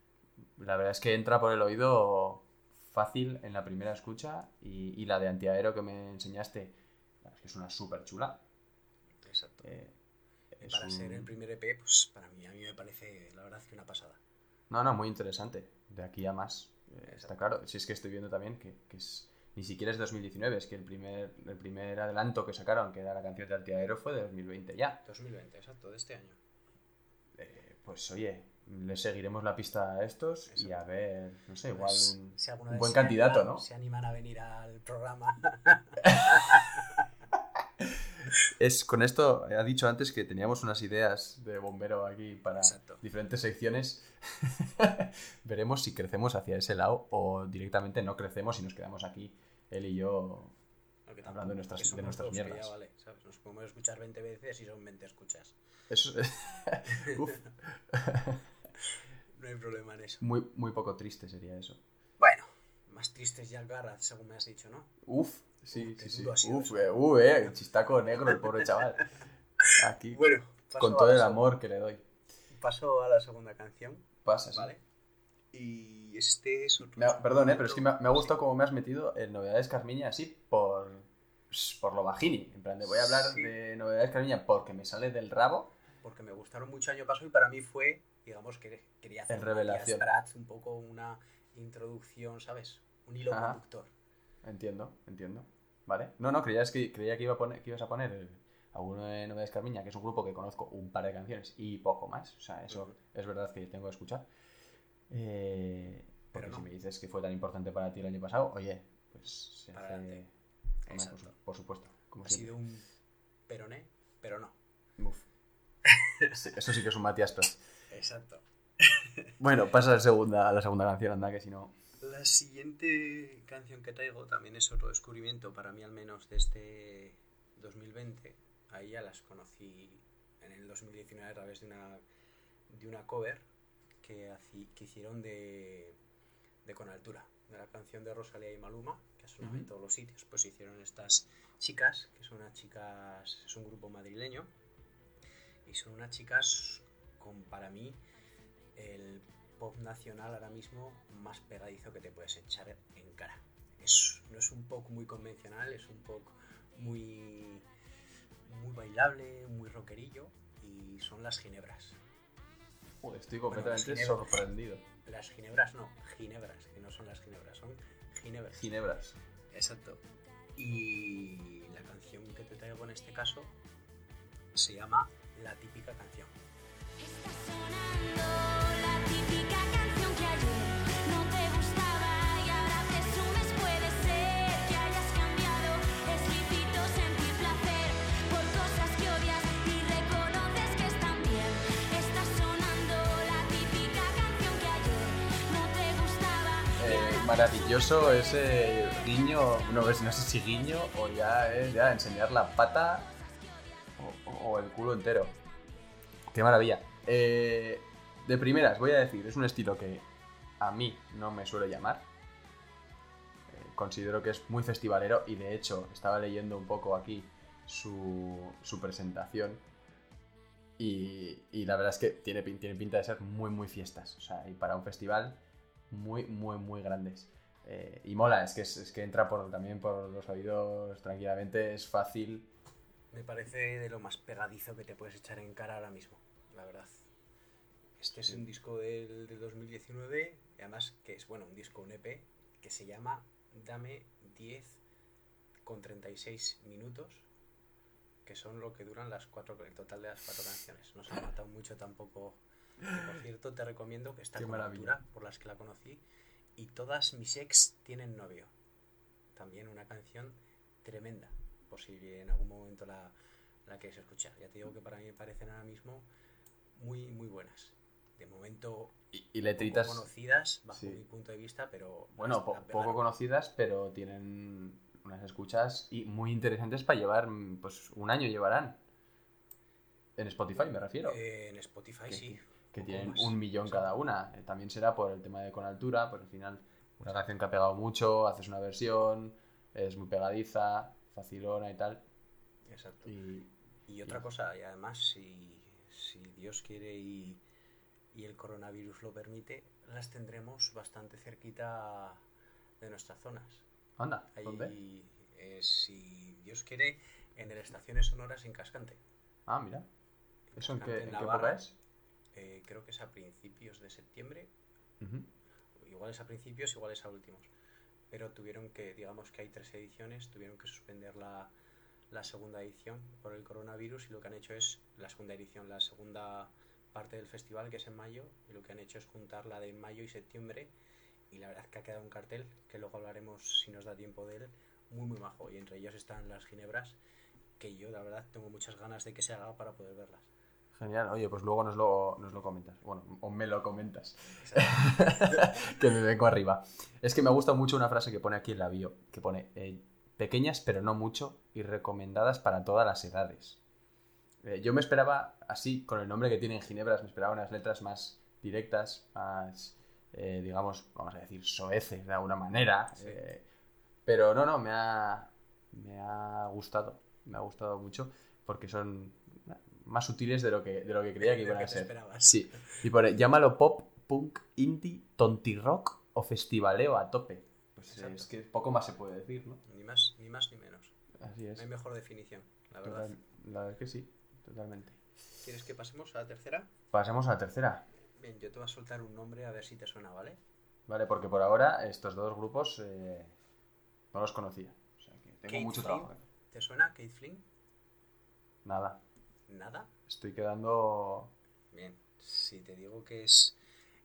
B: la verdad es que entra por el oído fácil en la primera escucha y, y la de antiaero que me enseñaste, es que es una súper chula.
A: exacto.
B: Eh,
A: para
B: un-
A: ser el primer EP, pues para mí, a mí me parece, la verdad, que una pasada.
B: No, no, muy interesante. De aquí a más. eh, está claro. Si es que estoy viendo también que, que es. Ni siquiera es 2019, es que el primer, el primer adelanto que sacaron, que era la canción de Antiaero, fue de 2020 ya.
A: 2020, exacto, de este año.
B: Eh, pues oye, le seguiremos la pista a estos y a ver, no sé, igual
A: Pues,
B: un,
A: si
B: buen candidato,
A: animan-
B: ¿no?
A: Se animan a venir al programa.
B: Es, con esto, ha dicho antes que teníamos unas ideas de bombero aquí para
A: Exacto.
B: diferentes secciones. Veremos si crecemos hacia ese lado o directamente no crecemos y nos quedamos aquí, él y yo, Hablando de nuestras- de nuestras mierdas.
A: ya vale, ¿sabes? Nos podemos escuchar 20 veces y son 20 escuchas.
B: Eso es-
A: No hay problema en eso.
B: muy, muy poco triste sería eso.
A: Bueno, más tristes ya Algarraz, según me has dicho, ¿no?
B: Uf, sí,
A: Uf,
B: sí, sí. Uf, eh, uh, eh, chistaco negro, el pobre chaval. Aquí,
A: Bueno, paso
B: con todo el amor que le doy.
A: Paso a la segunda canción,
B: Pasa, sí.
A: ¿vale? Y este es otro.
B: Ha- perdón, eh, pero es que me ha, me ha gustado cómo me has metido en Novedades Carmiña así por, por lo bajini. En plan, de voy a hablar
A: Sí.
B: de Novedades Carmiña porque me sale del rabo.
A: Porque me gustaron mucho año pasado y para mí fue, digamos, que quería hacer
B: En revelación.
A: Un poco una introducción, ¿sabes? Un hilo
B: Ajá.
A: conductor.
B: Entiendo, entiendo. ¿Vale? No, no, creías que, creía que, iba a poner, que ibas a poner el- alguno de Novedades Carmiña, que es un grupo que conozco un par de canciones y poco más. O sea, eso es verdad que tengo que escuchar. Eh, porque
A: Pero no.
B: si me dices que fue tan importante para ti el año pasado, oye, pues se
A: Para
B: hace... Hombre, por, por supuesto. Como
A: Ha
B: siempre.
A: sido un peroné, pero no.
B: Uf. Sí, eso sí que es un Matías Prats.
A: Exacto.
B: Bueno, pasa a la segunda, a la segunda canción, anda, que si no...
A: La siguiente canción que traigo también es otro descubrimiento, para mí al menos, de este 2020. Ahí ya las conocí en el 2019 a través de una, de una cover que, que hicieron de, de Con Altura, de la canción de Rosalía y Maluma, que ha sonado en todos los sitios. Pues hicieron estas chicas, que son unas chicas, es un grupo madrileño, y son unas chicas con, para mí, el pop nacional ahora mismo más pegadizo que te puedes echar en cara. Es, no es un pop muy convencional, es un pop muy, muy bailable, muy rockerillo y son las ginebras.
B: Estoy
A: Bueno,
B: completamente sorprendido.
A: Las ginebras no, ginebras, que no son las ginebras, son ginebras.
B: Ginebras.
A: Exacto. Y la canción que te traigo en este caso se llama La típica canción.
B: Maravilloso ese guiño, no, ves, no sé si guiño o ya es ya enseñar la pata o, o el culo entero. Qué maravilla. Eh, de primeras voy a decir, es un estilo que a mí no me suele llamar. Eh, considero que es muy festivalero y de hecho estaba leyendo un poco aquí su, presentación y, la verdad es que tiene, tiene pinta de ser muy, muy fiestas. O sea, y para un festival muy, muy, muy grandes. Eh, y mola, es que, es, que entra también por los oídos tranquilamente, es fácil.
A: Me parece de lo más pegadizo que te puedes echar en cara ahora mismo, la verdad. Este es un disco del, del 2019, y además que es, bueno, un disco, un EP, que se llama Dame 10 con 36 minutos, que son lo que duran las cuatro, el total de las cuatro canciones. No se ha matado mucho tampoco. Que, por cierto, te recomiendo que
B: maravilla.
A: altura, por las que la conocí, y todas mis ex tienen novio. También una canción tremenda, por si en algún momento la, la quieres escuchar. Ya te digo que para mí me parecen ahora mismo muy, muy buenas. De momento,
B: Y, y letritas,
A: poco conocidas, bajo
B: sí.
A: mi punto de vista, pero...
B: bueno, po- poco conocidas, pero tienen unas escuchas y muy interesantes para llevar, pues un año llevarán. En Spotify me refiero.
A: Eh, en Spotify
B: que,
A: sí.
B: que tienen
A: más.
B: un millón cada una. Eh, también será por el tema de con altura, por al final una canción que ha pegado mucho, haces una versión, es muy pegadiza, facilona y tal.
A: Exacto.
B: Y
A: Y otra cosa, y además, si, si Dios quiere y, y el coronavirus lo permite, las tendremos bastante cerquita de nuestras zonas.
B: anda,
A: eh, si Dios quiere, en el Estaciones Sonoras en Cascante.
B: Ah, mira. ¿Eso en qué, en qué
A: Navarra.
B: época es?
A: Eh, creo que es a principios de septiembre, igual es a principios, igual es a últimos. Pero tuvieron que, digamos que hay tres ediciones, tuvieron que suspender la, la segunda edición por el coronavirus y lo que han hecho es la segunda edición, la segunda parte del festival que es en mayo y lo que han hecho es juntar la de mayo y septiembre y la verdad que ha quedado un cartel que luego hablaremos si nos da tiempo de él muy muy majo y entre ellos están las ginebras que yo la verdad tengo muchas ganas de que se haga para poder verlas.
B: Genial, oye, pues luego nos lo, nos lo comentas. Bueno, o me lo comentas. que me vengo arriba. Es que me gusta mucho una frase que pone aquí en la bio, que pone eh, pequeñas pero no mucho y recomendadas para todas las edades. Eh, yo me esperaba, así, con el nombre que tienen Ginebras, me esperaba unas letras más directas, más, eh, digamos, vamos a decir, soeces de alguna manera.
A: Sí.
B: eh, pero no, no, me ha, me ha gustado, me ha gustado mucho porque son más sutiles de lo que, de lo que creía que iban a ser.
A: esperabas.
B: Sí, y pone, llámalo pop, punk, indie, tonti rock o festivaleo a tope. Pues eh,
A: Exacto.
B: es que poco más se puede decir, ¿no?
A: Ni más ni más ni menos.
B: Así es.
A: No hay mejor definición, la verdad.
B: Total- la verdad es que sí, totalmente.
A: ¿Quieres que pasemos a la tercera?
B: Pasemos a la tercera,
A: Bien, yo te voy a soltar un nombre a ver si te suena, ¿vale?
B: ¿vale? Porque por ahora estos dos grupos eh, no los conocía. O sea que tengo
A: Kate
B: mucho
A: Flynn.
B: trabajo.
A: ¿Te suena Kate Flynn?
B: Nada,
A: ¿Nada?
B: estoy quedando...
A: Bien, si te digo que es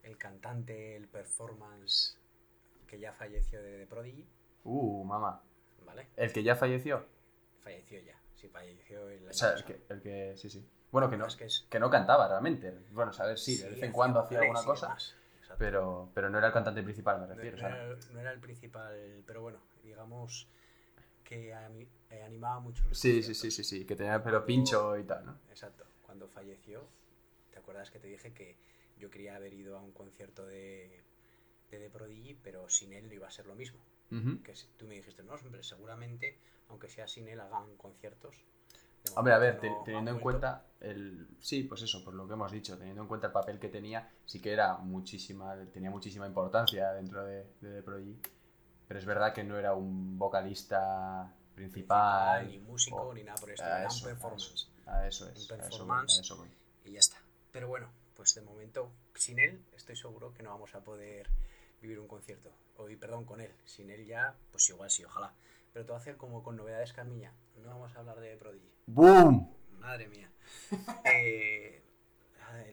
A: el cantante, el performance que ya falleció de Prodigy,
B: Uh, mamá.
A: ¿vale?
B: ¿El que ya falleció?
A: Falleció ya, sí, falleció el año
B: O sea, el que, el que... Sí, sí. Bueno, que no,
A: Es que es-
B: que no cantaba realmente. Bueno, saber sí, de
A: sí,
B: vez en cuando hacía alguna cosa. Pero, pero no era el cantante principal, me refiero.
A: no
B: o sea,
A: era, no era el principal, pero bueno, digamos que eh, animaba mucho los
B: Sí, sí, sí, sí, sí, que tenía el pelo pincho y tal, ¿no?
A: Exacto. Cuando falleció, ¿te acuerdas que te dije que yo quería haber ido a un concierto de, de The Prodigy, pero sin él no iba a ser lo mismo?
B: Ujú.
A: Que si- tú me dijiste, no, hombre, seguramente, aunque sea sin él, hagan conciertos.
B: Hombre, a ver,
A: no
B: teniendo en cuenta el... Sí, pues eso, por lo que hemos dicho, teniendo en cuenta el papel que tenía, sí que era muchísima, tenía muchísima importancia dentro de, de The Prodigy, pero es verdad que no era un vocalista principal.
A: ni músico,
B: o-
A: ni nada por esto, era
B: eso,
A: un
B: a
A: performance.
B: A eso es,
A: Un
B: a eso voy,
A: performance.
B: a eso voy.
A: Y ya está. Pero bueno, pues de momento, sin él, estoy seguro que no vamos a poder vivir un concierto. Hoy, perdón, con él. Sin él ya, pues igual sí, ojalá. Pero te voy a hacer como con novedades Carmiña. No vamos a hablar de Prodigy.
B: ¡Boom!
A: Madre mía. Eh,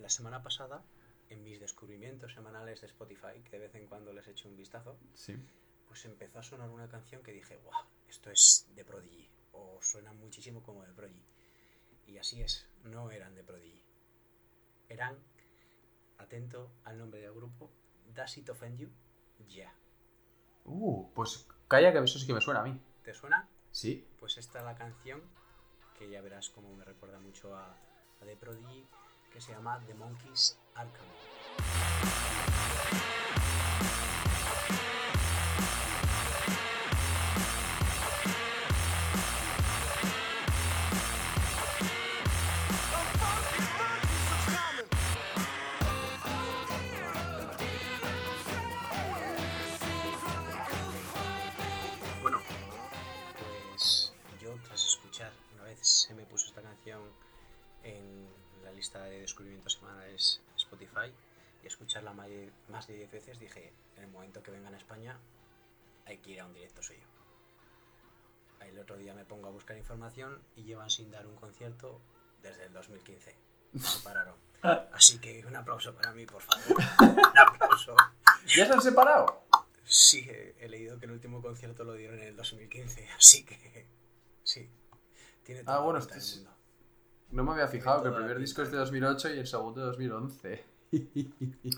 A: la semana pasada, en mis descubrimientos semanales de Spotify, que de vez en cuando les echo un vistazo,
B: Sí.
A: pues empezó a sonar una canción que dije, wow, esto es de Prodigy. O suena muchísimo como de Prodigy. Y así es, no eran de Prodigy. Eran, atento al nombre del grupo, Does It Offend You? Yeah.
B: Uh, pues calla que eso sí que me suena a mí.
A: ¿Te suena?
B: Sí.
A: Pues esta es la canción que ya verás como me recuerda mucho a, a The Prodigy, que se llama The Monkeys Are Coming. España hay que ir a un directo suyo. El otro día me pongo a buscar información y llevan sin dar un concierto desde el 2015. No pararon. Así que un aplauso para mí, por favor. Un aplauso.
B: ¿Ya se han separado?
A: Sí, he, leído que el último concierto lo dieron en el 2015, así que sí. Tiene
B: Ah, bueno, este es-. No me había fijado que el primer disco es de 2008 y el segundo de 2011.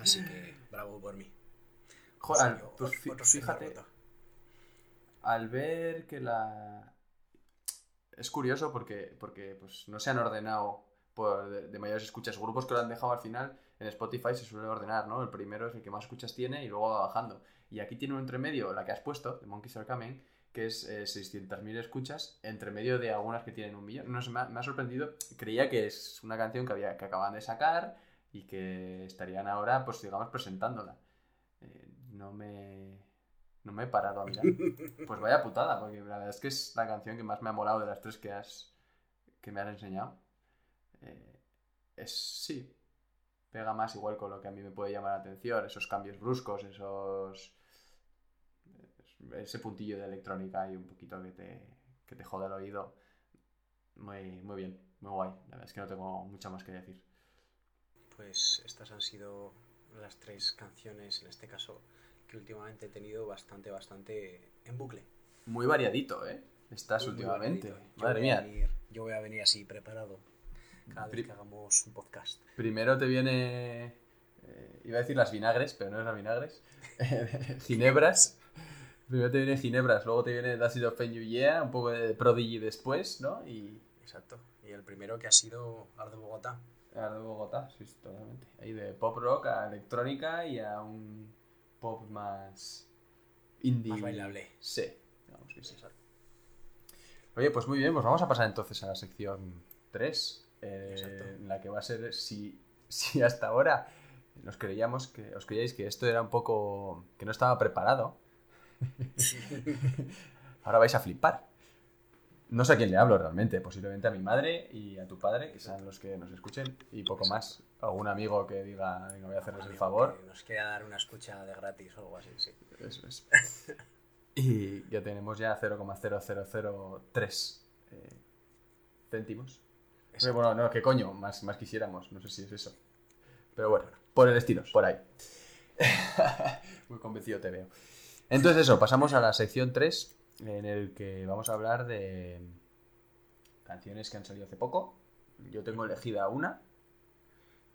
A: Así que bravo por mí.
B: Joder, pues
A: otro
B: fíjate, al ver que la... Es curioso porque, porque pues, no se han ordenado por de, de mayores escuchas. Grupos que lo han dejado al final, en Spotify se suele ordenar, ¿no? El primero es el que más escuchas tiene y luego va bajando. Y aquí tiene un entremedio, la que has puesto, de Monkeys Are Coming, que es eh, 600.000 escuchas, entre medio de algunas que tienen un millón. No sé, me ha, me ha sorprendido. Creía que es una canción que, había, que acaban de sacar y que estarían ahora, pues digamos, presentándola. Eh, no me... No me he parado a mirar. Pues vaya putada, porque la verdad es que es la canción que más me ha molado de las tres que has que me has enseñado. Eh, es sí, pega más igual con lo que a mí me puede llamar la atención, esos cambios bruscos, esos ese puntillo de electrónica y un poquito que te, que te jode el oído. Muy, muy bien, muy guay. La verdad es que no tengo mucho más que decir.
A: Pues estas han sido las tres canciones, en este caso, que últimamente he tenido bastante, bastante en bucle.
B: Muy variadito, ¿eh? Estás
A: Muy,
B: últimamente.
A: variadito.
B: Madre mía.
A: venir- yo voy a venir así preparado cada
B: Pri-
A: vez que hagamos un podcast.
B: Primero te viene. eh, iba a decir las vinagres, pero no es las vinagres. ginebras. Primero te viene ginebras, luego te viene The Acid of Yeah, un poco de Prodigy después, ¿no? Y.
A: Exacto. Y el primero que ha sido Arde Bogotá.
B: Ahora de Bogotá, sí, totalmente. Ahí de pop rock a electrónica y a un pop más. indie.
A: Más bailable.
B: Sí, digamos que sí.
A: Exacto.
B: Oye, pues muy bien, pues vamos a pasar entonces a la sección 3, eh, en la que va a ser si, si hasta ahora nos creíamos que os creíais que esto era un poco que no estaba preparado. ahora vais a flipar. No sé a quién le hablo realmente, posiblemente a mi madre y a tu padre, que sean los que nos escuchen, y poco más. Algún amigo que diga, venga, voy a hacerles el favor.
A: que Nos quiera dar una escucha de gratis o algo así, sí.
B: Eso es. Y ya tenemos ya 0,0003 eh, céntimos. Pero bueno, no, ¿qué coño? Más, más quisiéramos, no sé si es eso. Pero bueno, por el estilo, por ahí. Muy convencido te veo. Entonces eso, pasamos a la sección 3, en el que vamos a hablar de canciones que han salido hace poco. Yo tengo elegida una.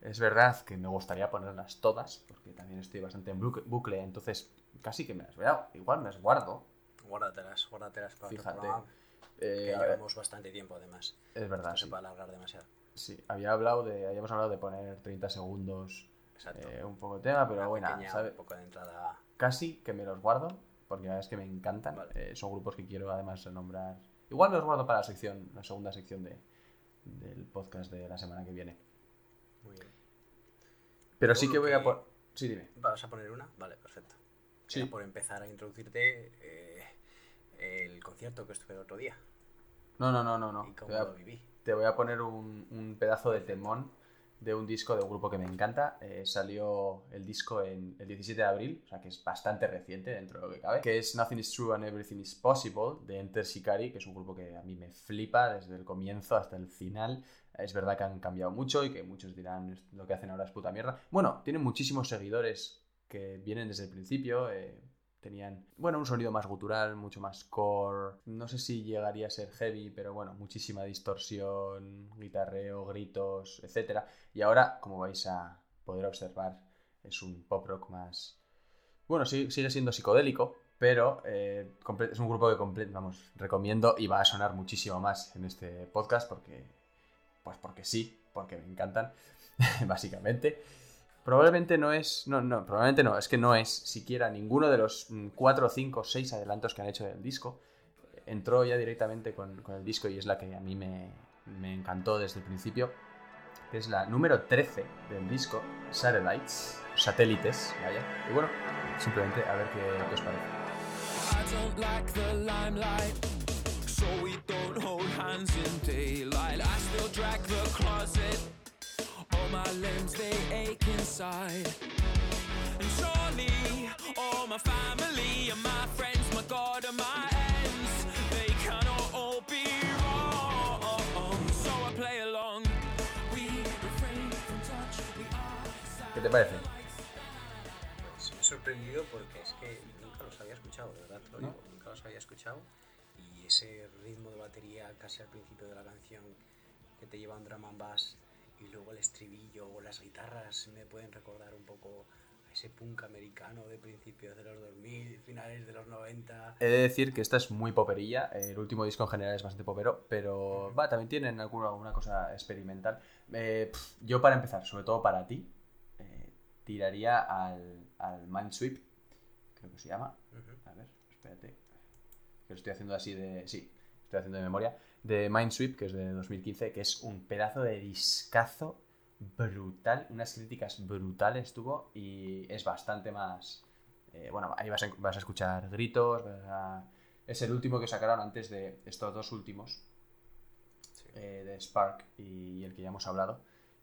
B: Es verdad que me gustaría ponerlas todas, porque también estoy bastante en bucle- entonces casi que me las a... Igual me las guardo.
A: Guárdatelas, guárdatelas para
B: Fíjate.
A: otro
B: Eh,
A: que
B: ver,
A: llevamos bastante tiempo además.
B: es verdad,
A: No se
B: sí.
A: puede alargar demasiado.
B: Sí, había hablado de, habíamos hablado de poner 30 segundos eh, un poco de tema, pero
A: Una
B: bueno,
A: pequeña,
B: ¿sabe?
A: un poco de entrada.
B: casi que me los guardo, porque la verdad es que me encantan.
A: Vale.
B: Eh, son grupos que quiero además nombrar. Igual me los guardo para la sección, la segunda sección de, del podcast de la semana que viene.
A: Muy bien.
B: Pero sí que voy a poner... Sí, dime.
A: ¿Vas a poner una? Vale, perfecto.
B: Sí.
A: Era por empezar a introducirte eh, el concierto que estuve el otro día
B: No, no, no, no, no.
A: y
B: Te
A: cómo
B: voy a-
A: lo viví.
B: te voy a poner un, un pedazo de temón de un disco de un grupo que me encanta. Eh, salió el disco en el 17 de abril, o sea que es bastante reciente dentro de lo que cabe, que es Nothing is True and Everything is Possible de Enter Shikari, que es un grupo que a mí me flipa desde el comienzo hasta el final. Es verdad que han cambiado mucho y que muchos dirán "Es- lo que hacen ahora es puta mierda. Bueno, tienen muchísimos seguidores que vienen desde el principio. eh, tenían, bueno, un sonido más gutural, mucho más core. No sé si llegaría a ser heavy, pero bueno, muchísima distorsión, guitarreo, gritos, etc. Y ahora, como vais a poder observar, es un pop rock más... Bueno, sí, sigue siendo psicodélico, pero eh, es un grupo que vamos, recomiendo y va a sonar muchísimo más en este podcast porque, pues porque sí, porque me encantan, básicamente. Probablemente no es. No, no, probablemente no. Es que no es siquiera ninguno de los 4, 5, 6 adelantos que han hecho del disco. Entró ya directamente con, con el disco y es la que a mí me, me encantó desde el principio. Que es la número 13 del disco, Satellites. Satélites, vaya. Y bueno, simplemente a ver qué, qué os parece.
C: So we don't hold hands in daylight. I still drag the closet, all my limbs they ache inside. And surely, all my family and my friends, my God and my ends, they cannot all be wrong. So I play along. We refrain from touch. We are
B: ¿Qué te parece?
A: Pues me he sorprendido porque es que nunca los había escuchado, de verdad te lo
B: ¿No?
A: digo, nunca los había escuchado. Y ese ritmo de batería casi al principio de la canción que te lleva a un drum and bass luego el estribillo o las guitarras me pueden recordar un poco a ese punk americano de principios de los 2000, finales de los 90.
B: He de decir que esta es muy poperilla. El último disco en general es bastante popero, pero va, también tienen alguna, alguna cosa experimental. Eh, yo, para empezar, sobre todo para ti, eh, tiraría al, al Minesweep, creo que se llama. A ver, espérate. Que lo estoy haciendo así de. Sí, estoy haciendo de memoria. De Minesweep, que es de 2015, que es un pedazo de discazo brutal. Unas críticas brutales tuvo y es bastante más. eh, bueno, ahí vas a, vas a escuchar gritos. vas a- Es el último que sacaron antes de estos dos últimos,
A: Sí.
B: eh, de Spark y el que ya hemos hablado,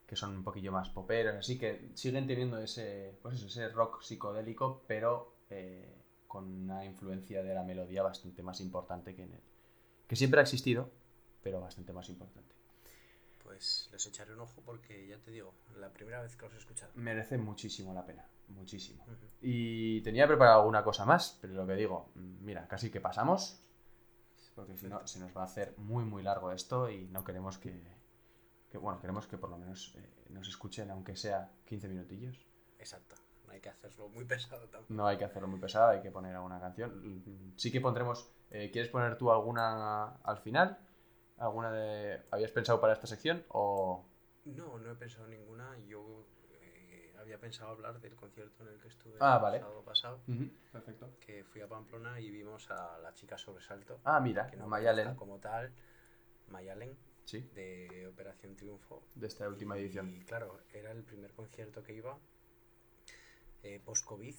B: que son un poquillo más poperos, así que siguen teniendo ese, pues eso, ese rock psicodélico, pero eh, con una influencia de la melodía bastante más importante que en el, que siempre ha existido, pero bastante más importante.
A: Pues les echaré un ojo porque ya te digo, la primera vez que los he escuchado.
B: Merece muchísimo la pena, muchísimo.
A: Ujú.
B: Y tenía preparado alguna cosa más, pero lo que digo, mira, casi que pasamos, porque si no se nos va a hacer muy muy largo esto y no queremos que, que, bueno, queremos que por lo menos eh, nos escuchen, aunque sea 15 minutillos.
A: Exacto, no hay que hacerlo muy pesado tampoco.
B: No hay que hacerlo muy pesado, hay que poner alguna canción. Sí que pondremos, eh, ¿quieres poner tú alguna al final? ¿Alguna de... ¿Habías pensado para esta sección o...?
A: No, no he pensado ninguna. Yo eh, había pensado hablar del concierto en el que estuve
B: Ah,
A: el
B: vale.
A: sábado pasado,
B: Perfecto.
A: que fui a Pamplona y vimos a la chica sobresalto,
B: Ah, mira,
A: que no
B: Mayalen.
A: como tal, Mayalen,
B: Sí,
A: de Operación Triunfo.
B: de esta última edición.
A: Y claro, era el primer concierto que iba eh, post-COVID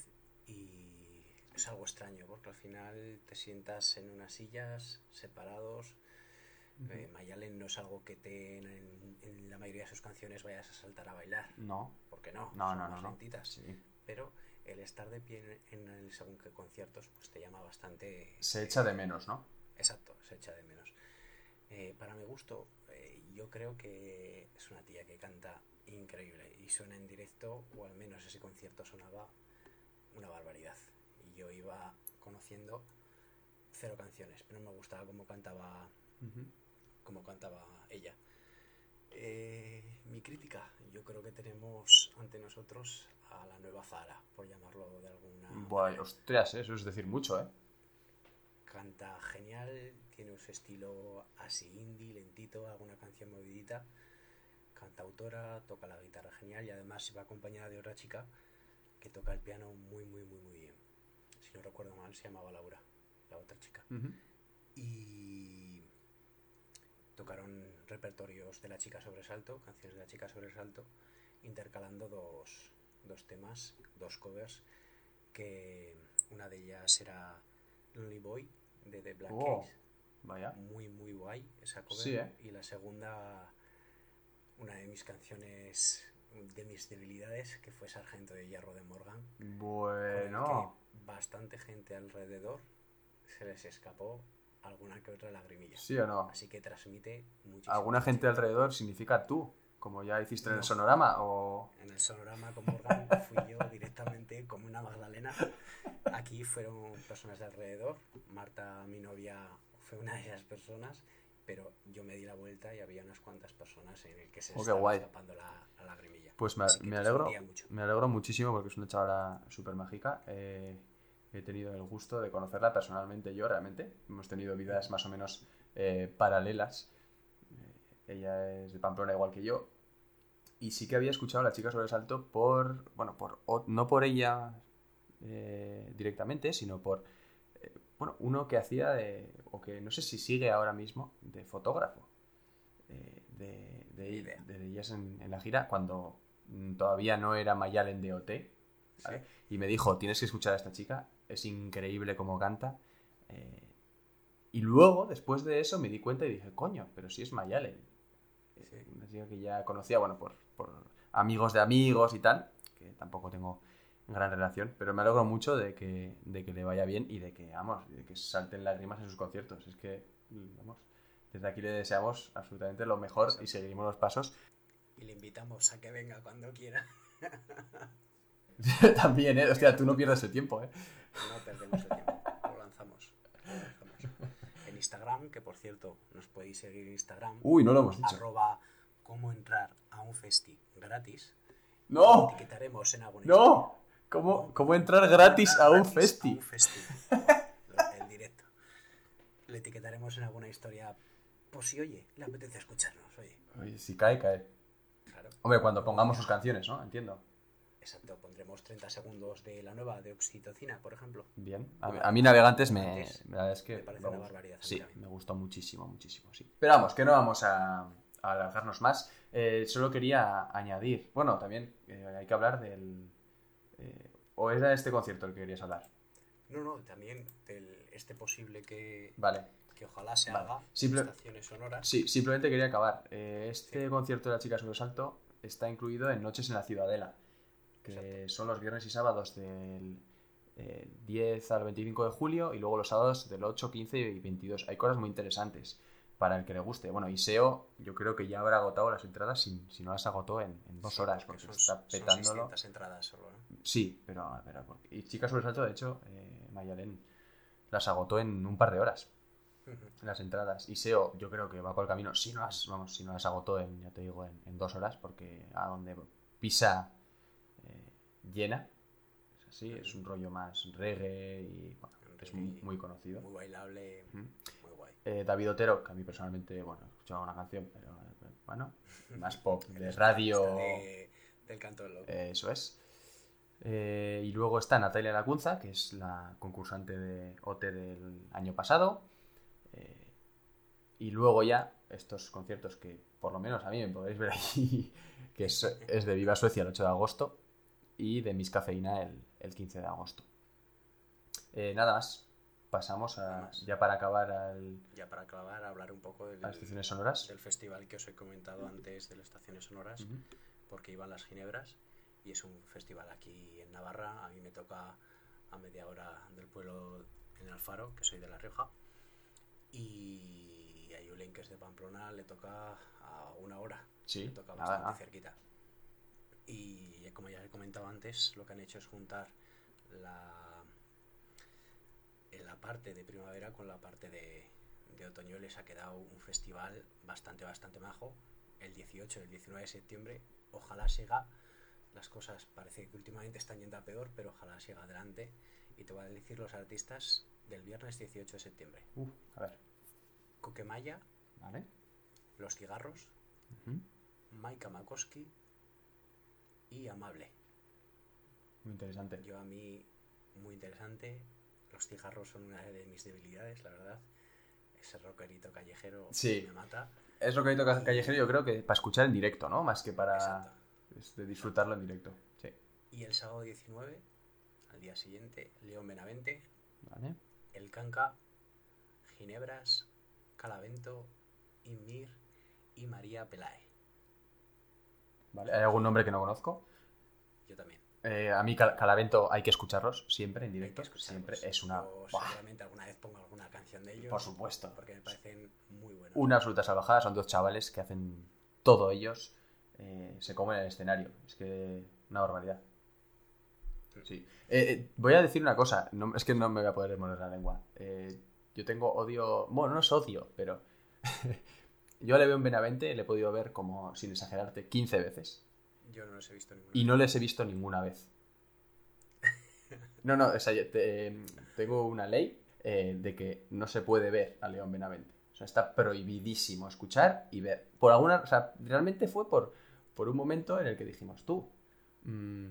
A: y es algo extraño porque al final te sientas en unas sillas separados. Eh, Mayalen no es algo que te en, en la mayoría de sus canciones vayas a saltar a bailar.
B: No,
A: ¿Por qué no?
B: no,
A: Son
B: no,
A: más
B: no.
A: lentitas.
B: Sí.
A: Pero el estar de pie en, en el según qué conciertos pues te llama bastante...
B: Se echa de menos, ¿no?
A: Exacto, se echa de menos. Eh, para mi gusto, eh, yo creo que es una tía que canta increíble y suena en directo, o al menos ese concierto sonaba una barbaridad. Y yo iba conociendo cero canciones, pero me gustaba cómo cantaba, cómo cantaba ella. Eh, mi crítica, yo creo que tenemos ante nosotros a la nueva Zara, por llamarlo de alguna
B: Buah, ostras, eso es decir mucho, ¿eh?
A: Canta genial, tiene un estilo así indie, lentito, alguna canción movidita. Canta autora, toca la guitarra genial y además va acompañada de otra chica que toca el piano muy, muy, muy, muy bien. Si no recuerdo mal, se llamaba Laura, la otra chica. Y tocaron repertorios de la chica sobresalto, canciones de la chica sobresalto, intercalando dos, dos temas, dos covers, que una de ellas era Lonely Boy de The Black
B: Oh,
A: Keys,
B: vaya.
A: muy muy guay esa cover,
B: Sí, ¿eh?
A: y la segunda una de mis canciones de mis debilidades que fue Sargento de Hierro de Morgan, con el
B: Bueno.
A: que bastante gente alrededor se les escapó alguna que otra lagrimilla.
B: ¿Sí o no?
A: Así que transmite muchísimo.
B: ¿Alguna gente alrededor significa tú? Como ya hiciste en el
A: No.
B: sonorama o...
A: En el sonorama con Morgan fui yo directamente como una Magdalena. Aquí fueron personas de alrededor. Marta, mi novia, fue una de esas personas. Pero yo me di la vuelta y había unas cuantas personas en el que se
B: Oh,
A: estaba escapando la, la lagrimilla.
B: Pues me, me alegro, me alegro muchísimo porque es una chavala súper mágica. Eh, he tenido el gusto de conocerla personalmente yo realmente. Hemos tenido vidas más o menos eh, paralelas. Eh, ella es de Pamplona igual que yo. Y sí que había escuchado a la chica sobresalto por, bueno, por, no por ella eh, directamente, sino por, eh, bueno, uno que hacía de, o que no sé si sigue ahora mismo, de fotógrafo. de, de, ellas en, en la gira, cuando mm, todavía no era Mayalen de OT. ¿vale? Y me dijo, tienes que escuchar a esta chica, es increíble cómo canta. eh, y luego, después de eso, me di cuenta y dije, coño, pero si es Mayalen. Eh,
A: Sí.
B: Una chica que ya conocía, bueno, por, por amigos de amigos y tal, que tampoco tengo gran relación, pero me alegro mucho de que, de que le vaya bien y de que, vamos, de que salten lágrimas en sus conciertos. Es que, vamos, desde aquí le deseamos absolutamente lo mejor y seguiremos los pasos.
A: Y le invitamos a que venga cuando quiera.
B: También, ¿eh? Hostia, tú no pierdas el tiempo, ¿eh?
A: No perdemos el tiempo. Lo lanzamos. Lo lanzamos. En Instagram, que por cierto, nos podéis seguir en Instagram.
B: Uy, no lo hemos dicho.
A: Arroba cómo entrar a un festi gratis.
B: ¡No!
A: Etiquetaremos en alguna
B: ¡No! ¿Cómo, cómo entrar gratis a un
A: Gratis
B: festi?
A: A un festi. El directo. Le etiquetaremos en alguna historia. Pues si oye, le apetece escucharnos, oye.
B: Oye, si cae, cae.
A: Claro.
B: Hombre, cuando pongamos sus canciones, ¿no? Entiendo.
A: Exacto, pondremos 30 segundos de la nueva de oxitocina, por ejemplo.
B: Bien. A mí, a mí Navegantes me, es que
A: me parece una barbaridad,
B: Sí, me gustó muchísimo, muchísimo, sí. Pero vamos, que no vamos a, a alargarnos más. Eh, solo quería añadir, bueno, también eh, hay que hablar del... eh, ¿O era este concierto el que querías hablar?
A: No, no, también del este posible que,
B: Vale.
A: que ojalá se
B: Vale.
A: haga
B: Simple-
A: estaciones sonoras.
B: Sí, simplemente quería acabar. Eh, este concierto de la chica sobresalto está incluido en Noches en la Ciudadela, que
A: Exacto.
B: son los viernes y sábados del eh, 10 al 25 de julio y luego los sábados del 8, 15 y 22. Hay cosas muy interesantes para el que le guste. Bueno, Iseo yo creo que ya habrá agotado las entradas si, si no las agotó en, en dos
A: Sí,
B: horas, porque
A: son,
B: está
A: son
B: petándolo.
A: 600 entradas solo, ¿no?
B: Sí, pero, pero porque- y Chica Sobresalto, de hecho, eh, Mayalen las agotó en un par de horas las entradas. Y SEO, yo creo que va por el camino. Si no las, vamos, si no las agotó en, ya te digo, en, en dos horas, porque a donde pisa llena, es así, es un rollo más reggae y bueno, es muy, muy conocido.
A: Muy bailable, muy guay.
B: Eh, David Otero, que a mí personalmente, bueno, he escuchado una canción, pero eh, bueno, más pop, de radio.
A: de- del canto del loco.
B: Eh, Eso es. Eh, y luego está Natalia Lacunza, que es la concursante de OT del año pasado. Eh, y luego ya estos conciertos que por lo menos a mí me podéis ver ahí, que es, es de Viva Suecia el 8 de agosto y de Miss Cafeína el, el 15 de agosto. Eh, nada más. Pasamos a,
A: más.
B: ya para acabar al,
A: Ya para acabar, hablar un poco del,
B: a las estaciones sonoras.
A: del festival que os he comentado antes de las estaciones sonoras, porque iban las Ginebras y es un festival aquí en Navarra. A mí me toca a media hora del pueblo en Alfaro, que soy de La Rioja. Y a Yulen, que es de Pamplona, le toca a una hora.
B: Sí,
A: le toca
B: nada,
A: bastante
B: nada.
A: cerquita. Y como ya he comentado antes, lo que han hecho es juntar la, en la parte de primavera con la parte de, de otoño. Les ha quedado un festival bastante, bastante majo. El 18 y el 19 de septiembre. Ojalá siga. Las cosas parece que últimamente están yendo a peor, pero ojalá siga adelante. Y te voy a decir los artistas del viernes 18 de septiembre.
B: Uh, a ver,
A: Coquemaya,
B: ¿vale?
A: Los Cigarros,
B: Ujú.
A: Maika Makoski y Amable.
B: Muy interesante.
A: Yo a mí, muy interesante. Los cigarros son una de mis debilidades, la verdad. Ese rockerito callejero
B: Sí.
A: me mata.
B: Es toca callejero, yo creo que para escuchar en directo, ¿no? Más que para disfrutarlo en directo. Sí.
A: Y el sábado 19, al día siguiente, León Benavente,
B: ¿Vale?
A: El Canca, Ginebras, Calavento, Inmir y María Pelae.
B: ¿Vale? ¿Hay algún nombre que no conozco?
A: Yo también.
B: Eh, a mí Cal- Calavento hay que escucharlos siempre en directo. Siempre es una... ¡buah!
A: seguramente alguna vez pongo alguna canción de ellos.
B: Por supuesto.
A: Porque me parecen muy buenos.
B: Una absoluta salvajada. Son dos chavales que hacen todo ellos. eh, se comen el escenario. Es que una barbaridad. Sí. Eh, voy a decir una cosa. No, es que no me voy a poder morder la lengua. Yo tengo odio... Bueno, no es odio, pero... yo le veo en Benavente, le he podido ver como, sin exagerarte, 15 veces.
A: Yo no los he visto ninguna
B: Y no les he visto ninguna vez. No, no, o sea, yo te- tengo una ley eh, de que no se puede ver a León Benavente. O sea, está prohibidísimo escuchar y ver. Por alguna, o sea, realmente fue por, por un momento en el que dijimos, tú, mm,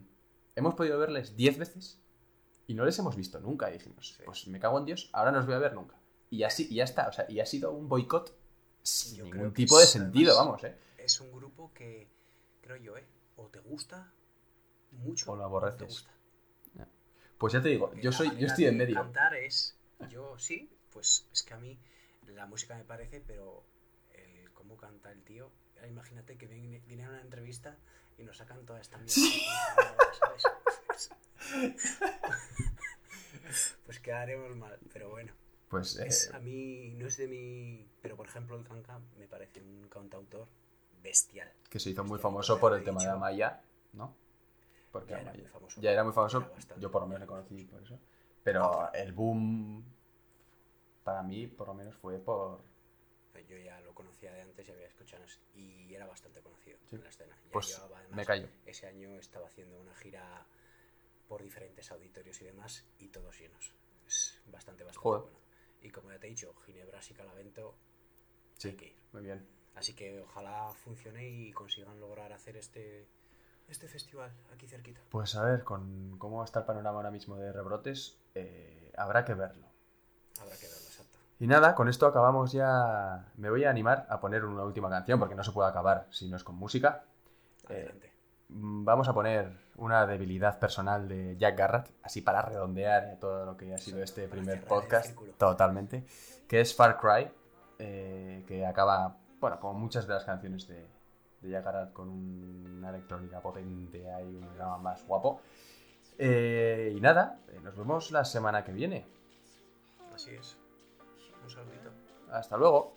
B: hemos podido verles 10 veces y no les hemos visto nunca. Y dijimos,
A: Sí.
B: pues me cago en Dios, ahora no os voy a ver nunca. Y así, y ya está. O sea, y ha sido un boicot sin
A: Yo
B: ningún
A: creo que
B: tipo de
A: es,
B: sentido,
A: además,
B: vamos, ¿eh?
A: Es un grupo que, creo yo, ¿eh? O te gusta mucho
B: O lo
A: te
B: aborreces.
A: gusta.
B: Pues ya te digo,
A: Porque
B: yo soy, yo estoy en medio.
A: Cantar es, yo sí, pues es que a mí la música me parece, pero el cómo canta el tío, imagínate que viene, viene a una entrevista y nos sacan toda esta mierda. ¿sabes? Pues quedaremos mal, pero bueno.
B: Pues eh,
A: a mí no es de mi. Pero por ejemplo, el Canca me parece un cantautor bestial.
B: que se hizo muy famoso
A: ya
B: por el tema de. Amaya, ¿no? Porque
A: Ya era
B: Amaya-
A: muy famoso.
B: ya era muy famoso,
A: Era
B: yo por lo menos le conocí por eso. Pero el boom, para mí, por lo menos, fue por...
A: Yo ya lo conocía de antes y había escuchado y era bastante conocido
B: Sí.
A: en la escena. Ya
B: Pues
A: llevaba, además,
B: me callo.
A: Ese año estaba haciendo una gira por diferentes auditorios y demás y todos llenos. Es bastante, bastante
B: Joder.
A: bueno. Y como ya te he dicho, Ginebra y Calavento
B: Sí,
A: hay que ir.
B: muy bien.
A: Así que ojalá funcione y consigan lograr hacer este, este festival aquí cerquita.
B: Pues a ver, con cómo está el panorama ahora mismo de rebrotes, eh, habrá que verlo.
A: Habrá que verlo, exacto.
B: Y nada, con esto acabamos ya... Me voy a animar a poner una última canción, porque no se puede acabar si no es con música. Eh,
A: Adelante.
B: Vamos a poner una debilidad personal de Jack Garrett, así para redondear todo lo que ha sido este primer podcast, totalmente, que es Far Cry, eh, que acaba, bueno, como muchas de las canciones de, de Jack Garrett, con una electrónica potente, hay un drama más guapo. Eh, y nada, eh, nos vemos la semana que viene.
A: Así es. Un saludito.
B: Hasta luego.